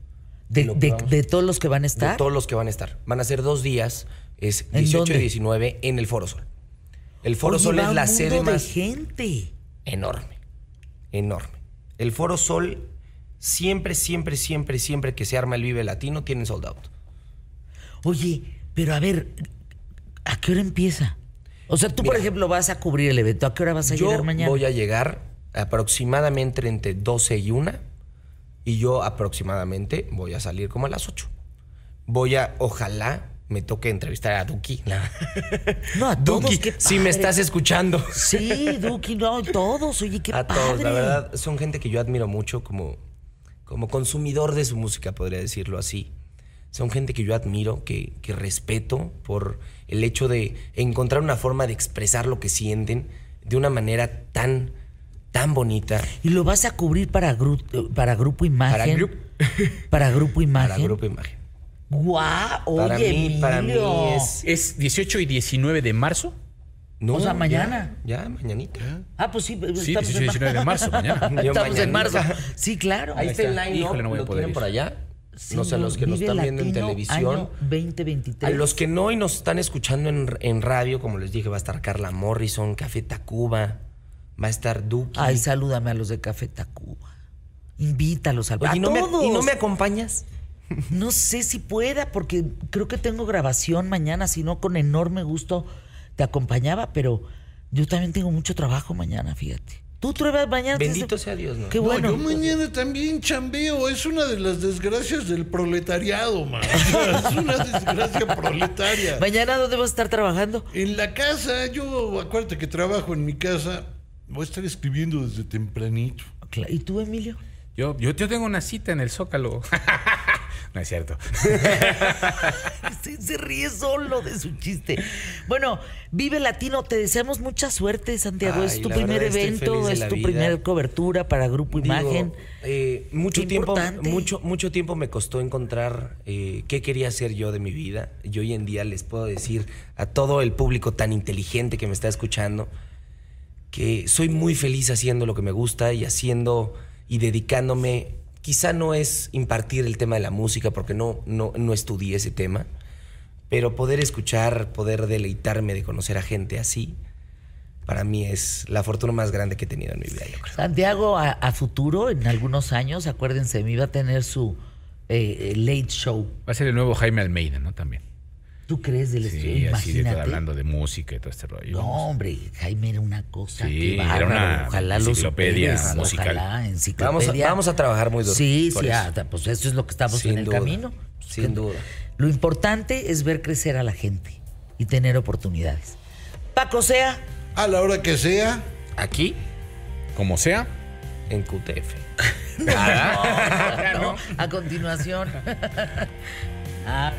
[SPEAKER 1] de, de- de todos los que van a
[SPEAKER 2] De
[SPEAKER 1] estar.
[SPEAKER 2] todos los que van a estar. Van a ser dos días, es
[SPEAKER 1] ¿En
[SPEAKER 2] 18
[SPEAKER 1] dónde?
[SPEAKER 2] y 19 en el Foro Sol. El Foro
[SPEAKER 1] Oye,
[SPEAKER 2] Sol es la sede
[SPEAKER 1] de
[SPEAKER 2] más
[SPEAKER 1] gente.
[SPEAKER 2] enorme, enorme. El Foro Sol siempre, siempre, siempre, siempre que se arma el Vive Latino tienen sold out.
[SPEAKER 1] Oye, pero a ver, ¿a qué hora empieza? O sea, tú, por ejemplo, vas a cubrir el evento. ¿A qué hora vas a
[SPEAKER 2] Yo
[SPEAKER 1] llegar mañana?
[SPEAKER 2] voy a llegar aproximadamente entre 12 y 1 y yo aproximadamente voy a salir como a las 8. Voy a, ojalá me toque entrevistar a Duki.
[SPEAKER 1] No, a todos,
[SPEAKER 2] Duki,
[SPEAKER 1] qué
[SPEAKER 2] si me estás escuchando.
[SPEAKER 1] Sí, Duki, no, todos. Oye, qué
[SPEAKER 2] a
[SPEAKER 1] padre.
[SPEAKER 2] todos, la verdad, son gente que yo admiro mucho como, como consumidor de su música, podría decirlo así. Son gente que yo admiro, que, que respeto por el hecho de encontrar una forma de expresar lo que sienten de una manera tan, tan bonita.
[SPEAKER 1] Y lo vas a cubrir para, gru- para Grupo Imagen.
[SPEAKER 2] Para grup-
[SPEAKER 1] Para Grupo Imagen.
[SPEAKER 2] Para Grupo Imagen.
[SPEAKER 1] ¡Guau!
[SPEAKER 2] Para
[SPEAKER 1] Oye,
[SPEAKER 2] mí- para mí es-
[SPEAKER 3] ¿Es 18 y 19 de marzo?
[SPEAKER 2] No,
[SPEAKER 1] O sea,
[SPEAKER 2] ya-
[SPEAKER 1] mañana.
[SPEAKER 2] Ya, mañanita.
[SPEAKER 1] Ah, pues sí.
[SPEAKER 3] Sí,
[SPEAKER 1] estamos
[SPEAKER 3] 18 y 19 de marzo, mañana.
[SPEAKER 1] Estamos en marzo. Sí, claro.
[SPEAKER 2] Ahí está el
[SPEAKER 3] está.
[SPEAKER 2] line
[SPEAKER 3] Híjole, no voy a
[SPEAKER 2] lo
[SPEAKER 3] poder
[SPEAKER 2] tienen
[SPEAKER 3] ir.
[SPEAKER 2] por allá. No sé, los que nos están viendo en televisión.
[SPEAKER 1] año 2023.
[SPEAKER 2] A los que no y nos están escuchando en, en radio, como les dije, va a estar Carla Morrison, Café Tacuba, va a estar Duki.
[SPEAKER 1] Ay, salúdame a los de Café Tacuba. Invítalos al
[SPEAKER 2] Oye, ¿y no, me. ¿y no me acompañas?
[SPEAKER 1] No sé si pueda, porque creo que tengo grabación mañana, si no, con enorme gusto te acompañaba, pero yo también tengo mucho trabajo mañana, fíjate. Tú pruebas mañana.
[SPEAKER 2] Bendito sea Dios, ¿no?
[SPEAKER 1] Qué
[SPEAKER 4] No,
[SPEAKER 1] bueno.
[SPEAKER 4] yo mañana también chambeo. Es una de las desgracias del proletariado, man. Es una desgracia proletaria.
[SPEAKER 1] Mañana, ¿dónde vas a estar trabajando?
[SPEAKER 4] En la casa, yo acuérdate que trabajo en mi casa. Voy a estar escribiendo desde tempranito.
[SPEAKER 1] ¿Y tú, Emilio?
[SPEAKER 3] Yo, yo, yo tengo una cita en el Zócalo. no es cierto.
[SPEAKER 1] Se, se ríe solo de su chiste. Bueno, Vive Latino, te deseamos mucha suerte, Santiago.
[SPEAKER 2] Ay,
[SPEAKER 1] es tu primer
[SPEAKER 2] verdad,
[SPEAKER 1] evento, es tu
[SPEAKER 2] vida.
[SPEAKER 1] primer cobertura para Grupo
[SPEAKER 2] Digo,
[SPEAKER 1] Imagen.
[SPEAKER 2] eh, mucho
[SPEAKER 1] Qué
[SPEAKER 2] tiempo,
[SPEAKER 1] importante.
[SPEAKER 2] mucho, mucho tiempo me costó encontrar eh, qué quería hacer yo de mi vida. Y hoy en día les puedo decir a todo el público tan inteligente que me está escuchando que soy muy feliz haciendo lo que me gusta y haciendo y dedicándome. Quizá no es impartir el tema de la música porque no, no, no estudié ese tema, pero poder escuchar, poder deleitarme de conocer a gente así, para mí es la fortuna más grande que he tenido en mi vida, yo creo.
[SPEAKER 1] Santiago, a, a futuro, en algunos años, acuérdense, me iba a tener su eh, eh, late show.
[SPEAKER 3] Va a ser el nuevo Jaime Almeida, ¿no? También.
[SPEAKER 1] ¿Tú crees del
[SPEAKER 3] Sí,
[SPEAKER 1] estudio?
[SPEAKER 3] así de todo,
[SPEAKER 1] Imagínate.
[SPEAKER 3] hablando de música y todo este rollo.
[SPEAKER 1] No, hombre, Jaime era una cosa.
[SPEAKER 3] Sí,
[SPEAKER 1] qué
[SPEAKER 3] era
[SPEAKER 1] bárbaro.
[SPEAKER 3] una
[SPEAKER 1] Ojalá
[SPEAKER 3] enciclopedia
[SPEAKER 1] superes,
[SPEAKER 3] musical.
[SPEAKER 1] Ojalá, enciclopedia.
[SPEAKER 2] Vamos a, vamos a trabajar muy duro.
[SPEAKER 1] Sí, sí,
[SPEAKER 2] eso.
[SPEAKER 1] ah, pues eso es lo que estamos
[SPEAKER 2] Sin
[SPEAKER 1] en el camino.
[SPEAKER 2] sin duda.
[SPEAKER 1] Lo importante es ver crecer a la gente y tener oportunidades. Paco Sea,
[SPEAKER 4] A la hora que sea,
[SPEAKER 2] Aquí,
[SPEAKER 3] Como sea.
[SPEAKER 2] en QTF.
[SPEAKER 1] no, a continuación. Ah,